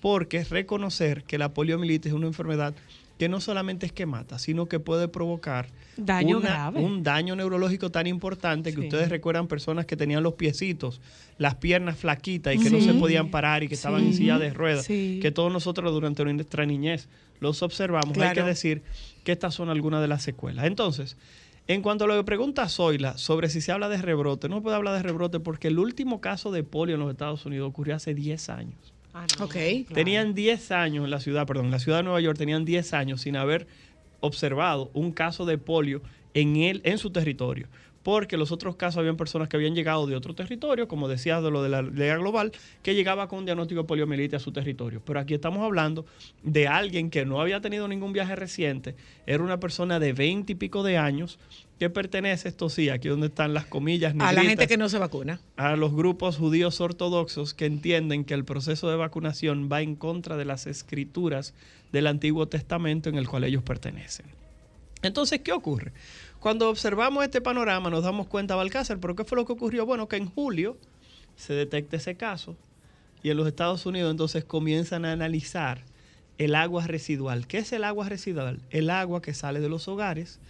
porque es reconocer que la poliomielitis es una enfermedad que no solamente es que mata, sino que puede provocar Daño una- grave. un daño neurológico tan importante que Sí. ustedes recuerdan personas que tenían los piecitos, las piernas flaquitas y que no se podían parar y que estaban en silla de ruedas, que todos nosotros durante nuestra niñez los observamos. Hay que decir que estas son algunas de las secuelas. Entonces, en cuanto a lo que pregunta Zoila sobre si se habla de rebrote, no puede hablar de rebrote porque el último caso de polio en los Estados Unidos ocurrió hace 10 años. Ok. Tenían 10 años en la ciudad, perdón, en la ciudad de Nueva York tenían 10 años sin haber observado un caso de polio en él, en su territorio. Porque los otros casos habían personas que habían llegado de otro territorio, como decías de lo de la Liga Global, que llegaba con un diagnóstico de poliomielitis a su territorio. Pero aquí estamos hablando de alguien que no había tenido ningún viaje reciente, era una persona de 20 y pico de años que pertenece, esto sí, aquí donde están las comillas, A la gente que no se vacuna. a los grupos judíos ortodoxos que entienden que el proceso de vacunación va en contra de las escrituras del Antiguo Testamento en el cual ellos pertenecen. Entonces, ¿qué ocurre? Cuando observamos este panorama nos damos cuenta, Balcácer, ¿pero qué fue lo que ocurrió? Bueno, que en julio se detecta ese caso y en los Estados Unidos entonces comienzan a analizar el agua residual. ¿Qué es el agua residual? El agua que sale de los hogares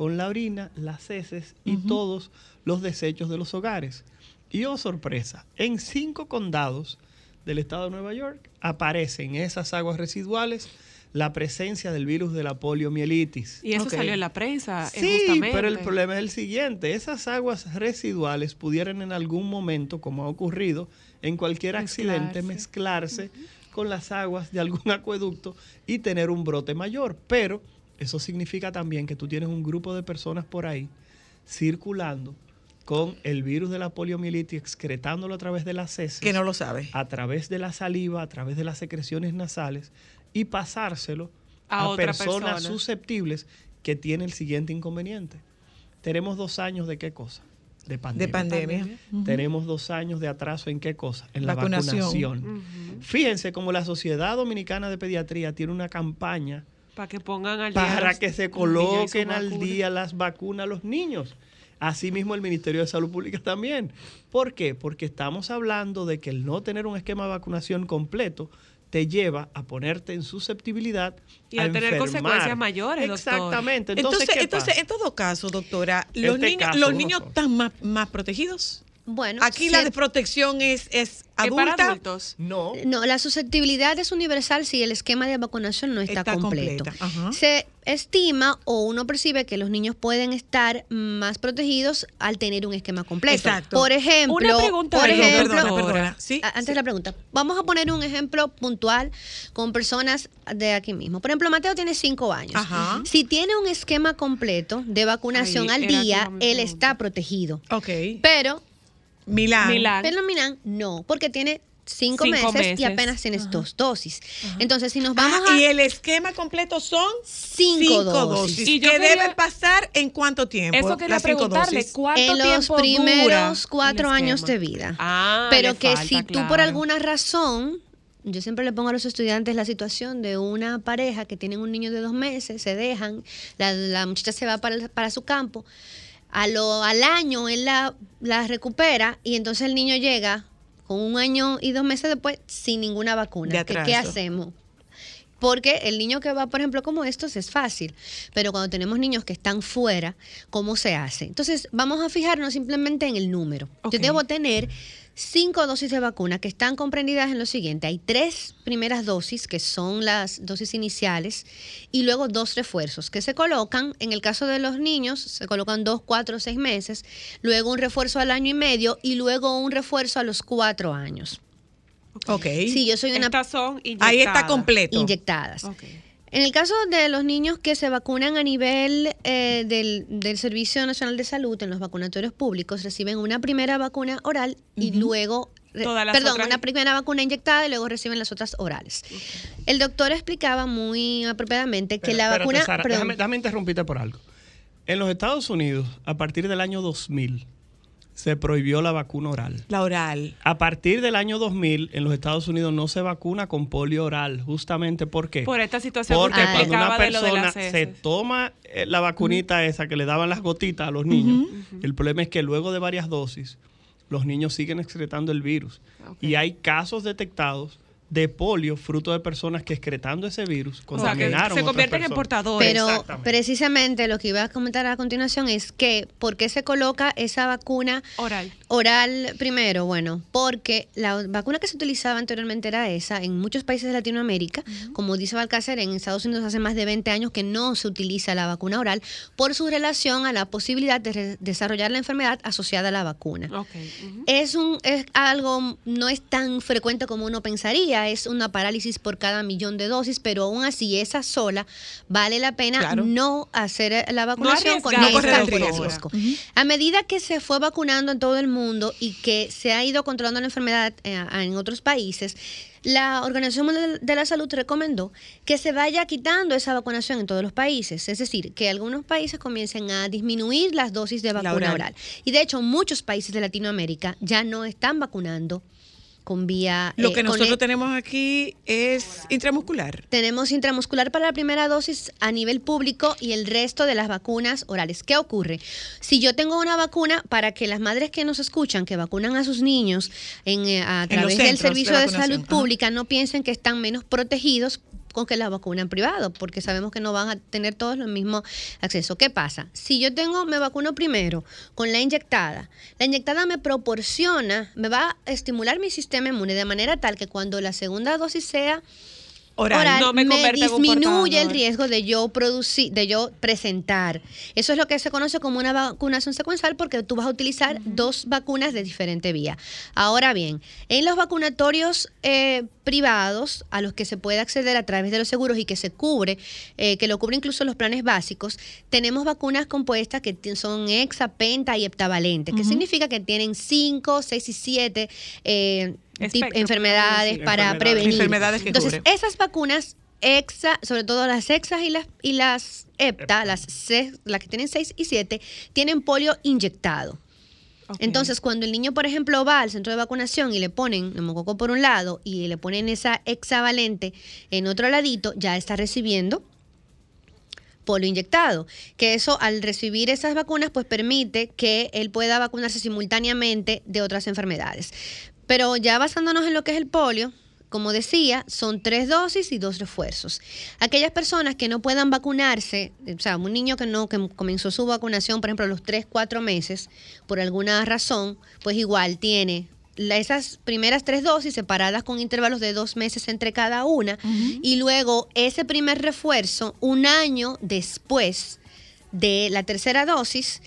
con la orina, las heces y todos los desechos de los hogares. Y oh sorpresa, en cinco condados del estado de Nueva York aparecen esas aguas residuales la presencia del virus de la poliomielitis. Y eso salió en la prensa. eh, Sí, justamente. pero el problema es el siguiente. Esas aguas residuales pudieran en algún momento, como ha ocurrido, en cualquier accidente, mezclarse con las aguas de algún *laughs* acueducto y tener un brote mayor. Pero eso significa también que tú tienes un grupo de personas por ahí circulando con el virus de la poliomielitis, excretándolo a través de las heces. Que no lo sabe. A través de la saliva, a través de las secreciones nasales y pasárselo A a, otra personas persona. susceptibles que tienen el siguiente inconveniente. Tenemos dos años de qué cosa? De pandemia. De pandemia. Tenemos dos años de atraso en qué cosa? En la Vacunación. vacunación. Fíjense como la Sociedad Dominicana de Pediatría tiene una campaña Para que pongan al día para los que se coloquen al día las vacunas a los niños. Asimismo, el Ministerio de Salud Pública también. ¿Por qué? Porque estamos hablando de que el no tener un esquema de vacunación completo te lleva a ponerte en susceptibilidad Y a tener enfermar. consecuencias mayores, doctor. Exactamente. Entonces, Entonces, ¿qué entonces, pasa? en todo caso, doctora, los Este niños, caso, los niños están más, más protegidos. Bueno, Aquí se- la desprotección es, es adulta. No. No, la susceptibilidad es universal si el esquema de vacunación no está, Está completo. Se estima o uno percibe que los niños pueden estar más protegidos al tener un esquema completo. Exacto. Por ejemplo, Una pregunta, por ejemplo, perdona, perdona. Sí, a- antes de la pregunta, vamos a poner un ejemplo puntual con personas de aquí mismo. Por ejemplo, Mateo tiene cinco años. Ajá. Si tiene un esquema completo de vacunación Ahí al día, él pregunta. está protegido. Ok. Pero Milán. Milán. pero Milán no, porque tiene cinco, Cinco meses, y apenas tienes dos dosis. Entonces, si nos vamos Ah, a y el esquema completo son cinco, dosis. Y yo que quería- deben pasar en cuánto tiempo? Eso quería Las cinco preguntarle, dosis. ¿cuánto En los tiempo primeros cuatro años de vida. Ah, Pero que falta, si tú por alguna razón, yo siempre le pongo a los estudiantes la situación de una pareja que tienen un niño de dos meses, se dejan, la, la muchacha se va para, para su campo, a lo, al año él la, la recupera y entonces el niño llega con un año y dos meses después sin ninguna vacuna. ¿Qué, hacemos? Porque el niño que va, por ejemplo, como estos es fácil, pero cuando tenemos niños que están fuera, ¿cómo se hace? Entonces, vamos a fijarnos simplemente en el número. Yo debo tener cinco dosis de vacuna que están comprendidas en lo siguiente. Hay tres primeras dosis, que son las dosis iniciales, y luego dos refuerzos, que se colocan, en el caso de los niños, se colocan dos, cuatro, seis meses, luego un refuerzo al año y medio y luego un refuerzo a los cuatro años. Ok. Sí, yo soy una... Estas son Ahí está completo. Inyectadas. En el caso de los niños que se vacunan a nivel eh, del, del Servicio Nacional de Salud, en los vacunatorios públicos, reciben una primera vacuna oral y luego, re- Todas las perdón, otras- una primera vacuna inyectada y luego reciben las otras orales. El doctor explicaba muy apropiadamente que la Espérate, vacuna... Sara, perdón. déjame, déjame interrumpirte por algo. En los Estados Unidos, a partir del año 2000, se prohibió la vacuna oral. La oral. A partir del año 2000, en los Estados Unidos no se vacuna con polio oral. Justamente ¿por qué? Por esta situación Porque que cuando una persona se toma eh, la vacunita esa que le daban las gotitas a los niños, el problema es que luego de varias dosis, los niños siguen excretando el virus. Y hay casos detectados de polio fruto de personas que excretando ese virus O sea, que contaminaron se convierten en portadores. Pero precisamente lo que iba a comentar a continuación es que, ¿por qué se coloca esa vacuna Oral. oral primero? Bueno, porque la vacuna que se utilizaba anteriormente era esa en muchos países de Latinoamérica. Como dice Balcácer, en Estados Unidos hace más de 20 años que no se utiliza la vacuna oral por su relación a la posibilidad de desarrollar la enfermedad asociada a la vacuna. Es un es algo no es tan frecuente como uno pensaría, es una parálisis por cada millón de dosis, pero aún así esa sola vale la pena Claro. no hacer la vacunación con esta No el por riesgo. A medida que se fue vacunando en todo el mundo y que se ha ido controlando la enfermedad eh, en otros países, la Organización Mundial de la Salud recomendó que se vaya quitando esa vacunación en todos los países, es decir, que algunos países comiencen a disminuir las dosis de vacuna oral. oral. Y de hecho, muchos países de Latinoamérica ya no están vacunando con vía... Lo eh, que nosotros el- tenemos aquí es intramuscular. tenemos intramuscular para la primera dosis a nivel público y el resto de las vacunas orales. ¿Qué ocurre? Si yo tengo una vacuna para que las madres que nos escuchan, que vacunan a sus niños en, eh, a través del de servicio de, salud ajá. pública, no piensen que están menos protegidos con que la vacunan privado, porque sabemos que no van a tener todos el mismo acceso. ¿Qué pasa? Si yo tengo, me vacuno primero con la inyectada, la inyectada me proporciona, me va a estimular mi sistema inmune de manera tal que cuando la segunda dosis sea Oral. oral, No me me, disminuye el riesgo de yo producir, de yo presentar. Eso es lo que se conoce como una vacunación secuencial porque tú vas a utilizar dos vacunas de diferente vía. Ahora bien, en los vacunatorios eh, privados a los que se puede acceder a través de los seguros y que se cubre, eh, que lo cubre incluso los planes básicos, tenemos vacunas compuestas que son hexa, penta y heptavalentes, que significa que tienen 5, 6 y 7 eh, Espectro, enfermedades sí, para enfermedades. prevenir. Enfermedades que Entonces, cubre. esas vacunas exa, sobre todo las exas y las y las hepta, las las que tienen 6 y 7, tienen polio inyectado. Entonces, cuando el niño, por ejemplo, va al centro de vacunación y le ponen neumococo por un lado y le ponen esa hexavalente en otro ladito, ya está recibiendo polio inyectado, que eso al recibir esas vacunas pues permite que él pueda vacunarse simultáneamente de otras enfermedades. Pero ya basándonos en lo que es el polio, como decía, son tres dosis y dos refuerzos. Aquellas personas que no puedan vacunarse, o sea, un niño que no que comenzó su vacunación, por ejemplo, a los tres, cuatro meses, por alguna razón, pues igual tiene esas primeras tres dosis separadas con intervalos de dos meses entre cada una y luego ese primer refuerzo un año después de la tercera dosis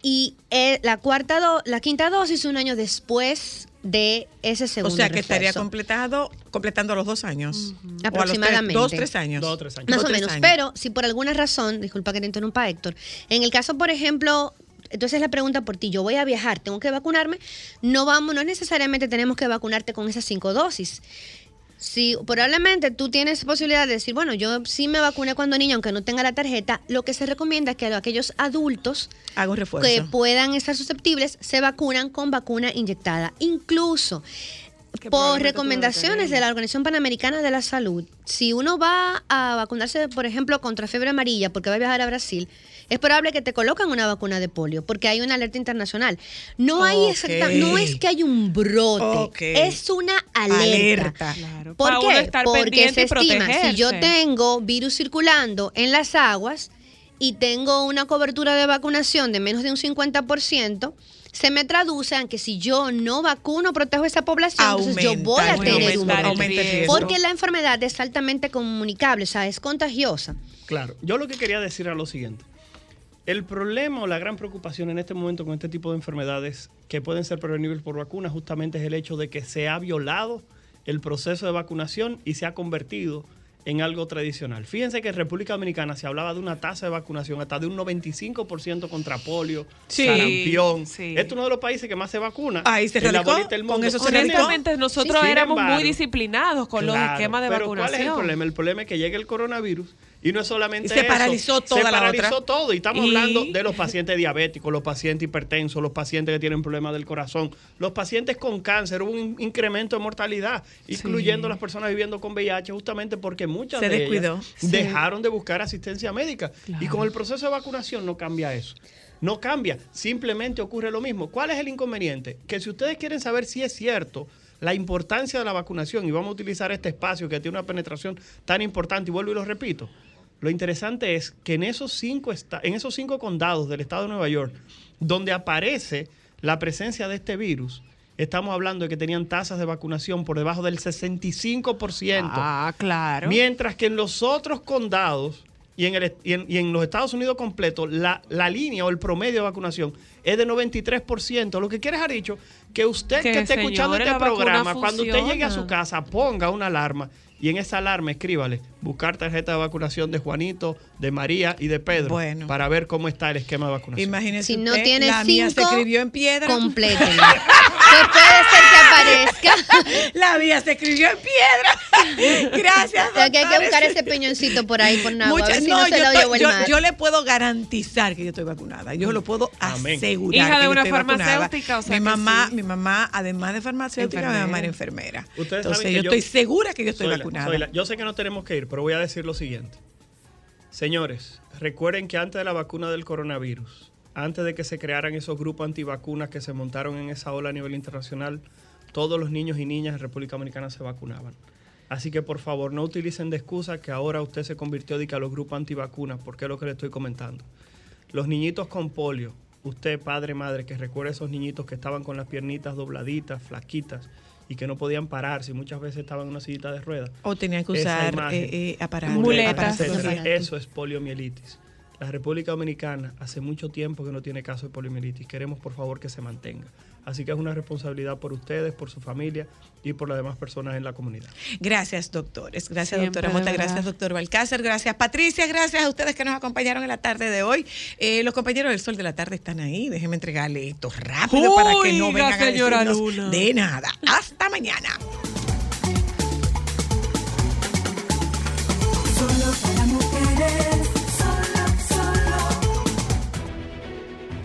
y eh, la cuarta do- la quinta dosis un año después de ese O segundo sea que estaría completado, completando los dos años. O a los tres- Aproximadamente. dos, tres años. Dos, tres años. Más Dos, o menos. años. Pero si por alguna razón, disculpa que te interrumpa Héctor, en el caso, por ejemplo, entonces la pregunta por ti, yo voy a viajar, tengo que vacunarme, no vamos, no necesariamente tenemos que vacunarte con esas cinco dosis. Si probablemente tú tienes posibilidad de decir, bueno, yo sí me vacuné cuando niño, aunque no tenga la tarjeta, lo que se recomienda es que a aquellos adultos Hago un refuerzo. que puedan estar susceptibles se vacunan con vacuna inyectada. Incluso por recomendaciones de la Organización Panamericana de la Salud, si uno va a vacunarse, por ejemplo, contra fiebre amarilla, porque va a viajar a Brasil, es probable que te colocan una vacuna de polio, porque hay una alerta internacional. No hay Ok. exacta- no es que hay un brote, es una alerta. Alerta. ¿Por qué? estar Porque se estima, si yo tengo virus circulando en las aguas y tengo una cobertura de vacunación de menos de un 50%, se me traduce en que si yo no vacuno, protejo a esa población, entonces yo voy a tener un. Porque la enfermedad es altamente comunicable, o sea, es contagiosa. Claro, yo lo que quería decir era lo siguiente. El problema o la gran preocupación en este momento con este tipo de enfermedades que pueden ser prevenibles por vacunas justamente es el hecho de que se ha violado el proceso de vacunación y se ha convertido en algo tradicional. Fíjense que en República Dominicana se hablaba de una tasa de vacunación hasta de un 95% contra polio, Sí, sarampión. sí. Este es uno de los países que más se vacuna. Ahí se radicó, del con mundo. eso se Honestamente, nosotros éramos embargo, muy disciplinados con los esquemas de pero vacunación. ¿Cuál es el problema? El problema es que llega el coronavirus y no es solamente Y se eso, paralizó toda se la paralizó otra. todo. Y estamos Y- hablando de los pacientes diabéticos, los pacientes hipertensos, los pacientes que tienen problemas del corazón, los pacientes con cáncer. Hubo un incremento de mortalidad, incluyendo las personas viviendo con VIH, justamente porque muchas Se de descuidó. ellas Sí. dejaron de buscar asistencia médica. Y con el proceso de vacunación no cambia eso. No cambia, simplemente ocurre lo mismo. ¿Cuál es el inconveniente? Que si ustedes quieren saber si es cierto la importancia de la vacunación y vamos a utilizar este espacio que tiene una penetración tan importante y vuelvo y lo repito, lo interesante es que en esos cinco, en esos cinco condados del estado de Nueva York, donde aparece la presencia de este virus, estamos hablando de que tenían tasas de vacunación por debajo del 65%. Ah, claro. Mientras que en los otros condados y en, el, y en, y en los Estados Unidos completo, la, la línea o el promedio de vacunación es de 93%. Lo que quiere dejar dicho que usted que, Que, esté escuchando este programa, cuando usted llegue a su casa, ponga una alarma y en esa alarma escríbale buscar tarjeta de vacunación de Juanito, de María y de Pedro Bueno. para ver cómo está el esquema de vacunación. Imagínese Si no usted, tiene la mía se cinco, escribió en piedra. complétenla. *laughs* Que puede ser que aparezca. *laughs* La mía se escribió en piedra. *laughs* Gracias. Sea, que hay que buscar ese peñoncito por ahí por nada. a Muchas- ver si no, no, se yo, lo estoy- yo- le puedo garantizar que yo estoy vacunada. Yo lo puedo Amén. asegurar. Hija de una farmacéutica, o sea mi mamá, sí. mi mamá, además de farmacéutica, mi mamá era enfermera. Ustedes Entonces saben que yo, yo- estoy segura que yo estoy vacunada. Yo sé que no tenemos que ir, pero voy a decir lo siguiente. Señores, recuerden que antes de la vacuna del coronavirus, antes de que se crearan esos grupos antivacunas que se montaron en esa ola a nivel internacional, todos los niños y niñas en República Dominicana se vacunaban. Así que por favor no utilicen de excusa que ahora usted se convirtió de que a los grupos antivacunas, porque es lo que le estoy comentando. Los niñitos con polio, usted padre, madre, que recuerda esos niñitos que estaban con las piernitas dobladitas, flaquitas y que no podían pararse muchas veces estaban en una sillita de ruedas. O tenían que usar imagen, eh, eh, aparatos. muletas. Eso es poliomielitis. La República Dominicana hace mucho tiempo que no tiene caso de poliomielitis. Queremos, por favor, que se mantenga. Así que es una responsabilidad por ustedes, por su familia y por las demás personas en la comunidad. Gracias, doctores. Gracias, Siempre, doctora Mota. Gracias, doctor Balcácer. Gracias, Patricia. Gracias a ustedes que nos acompañaron en la tarde de hoy. Eh, los compañeros del Sol de la Tarde están ahí. Déjenme entregarle esto rápido para que no vengan a señora decirnos Luna. de nada. Hasta mañana. Solo para mujeres,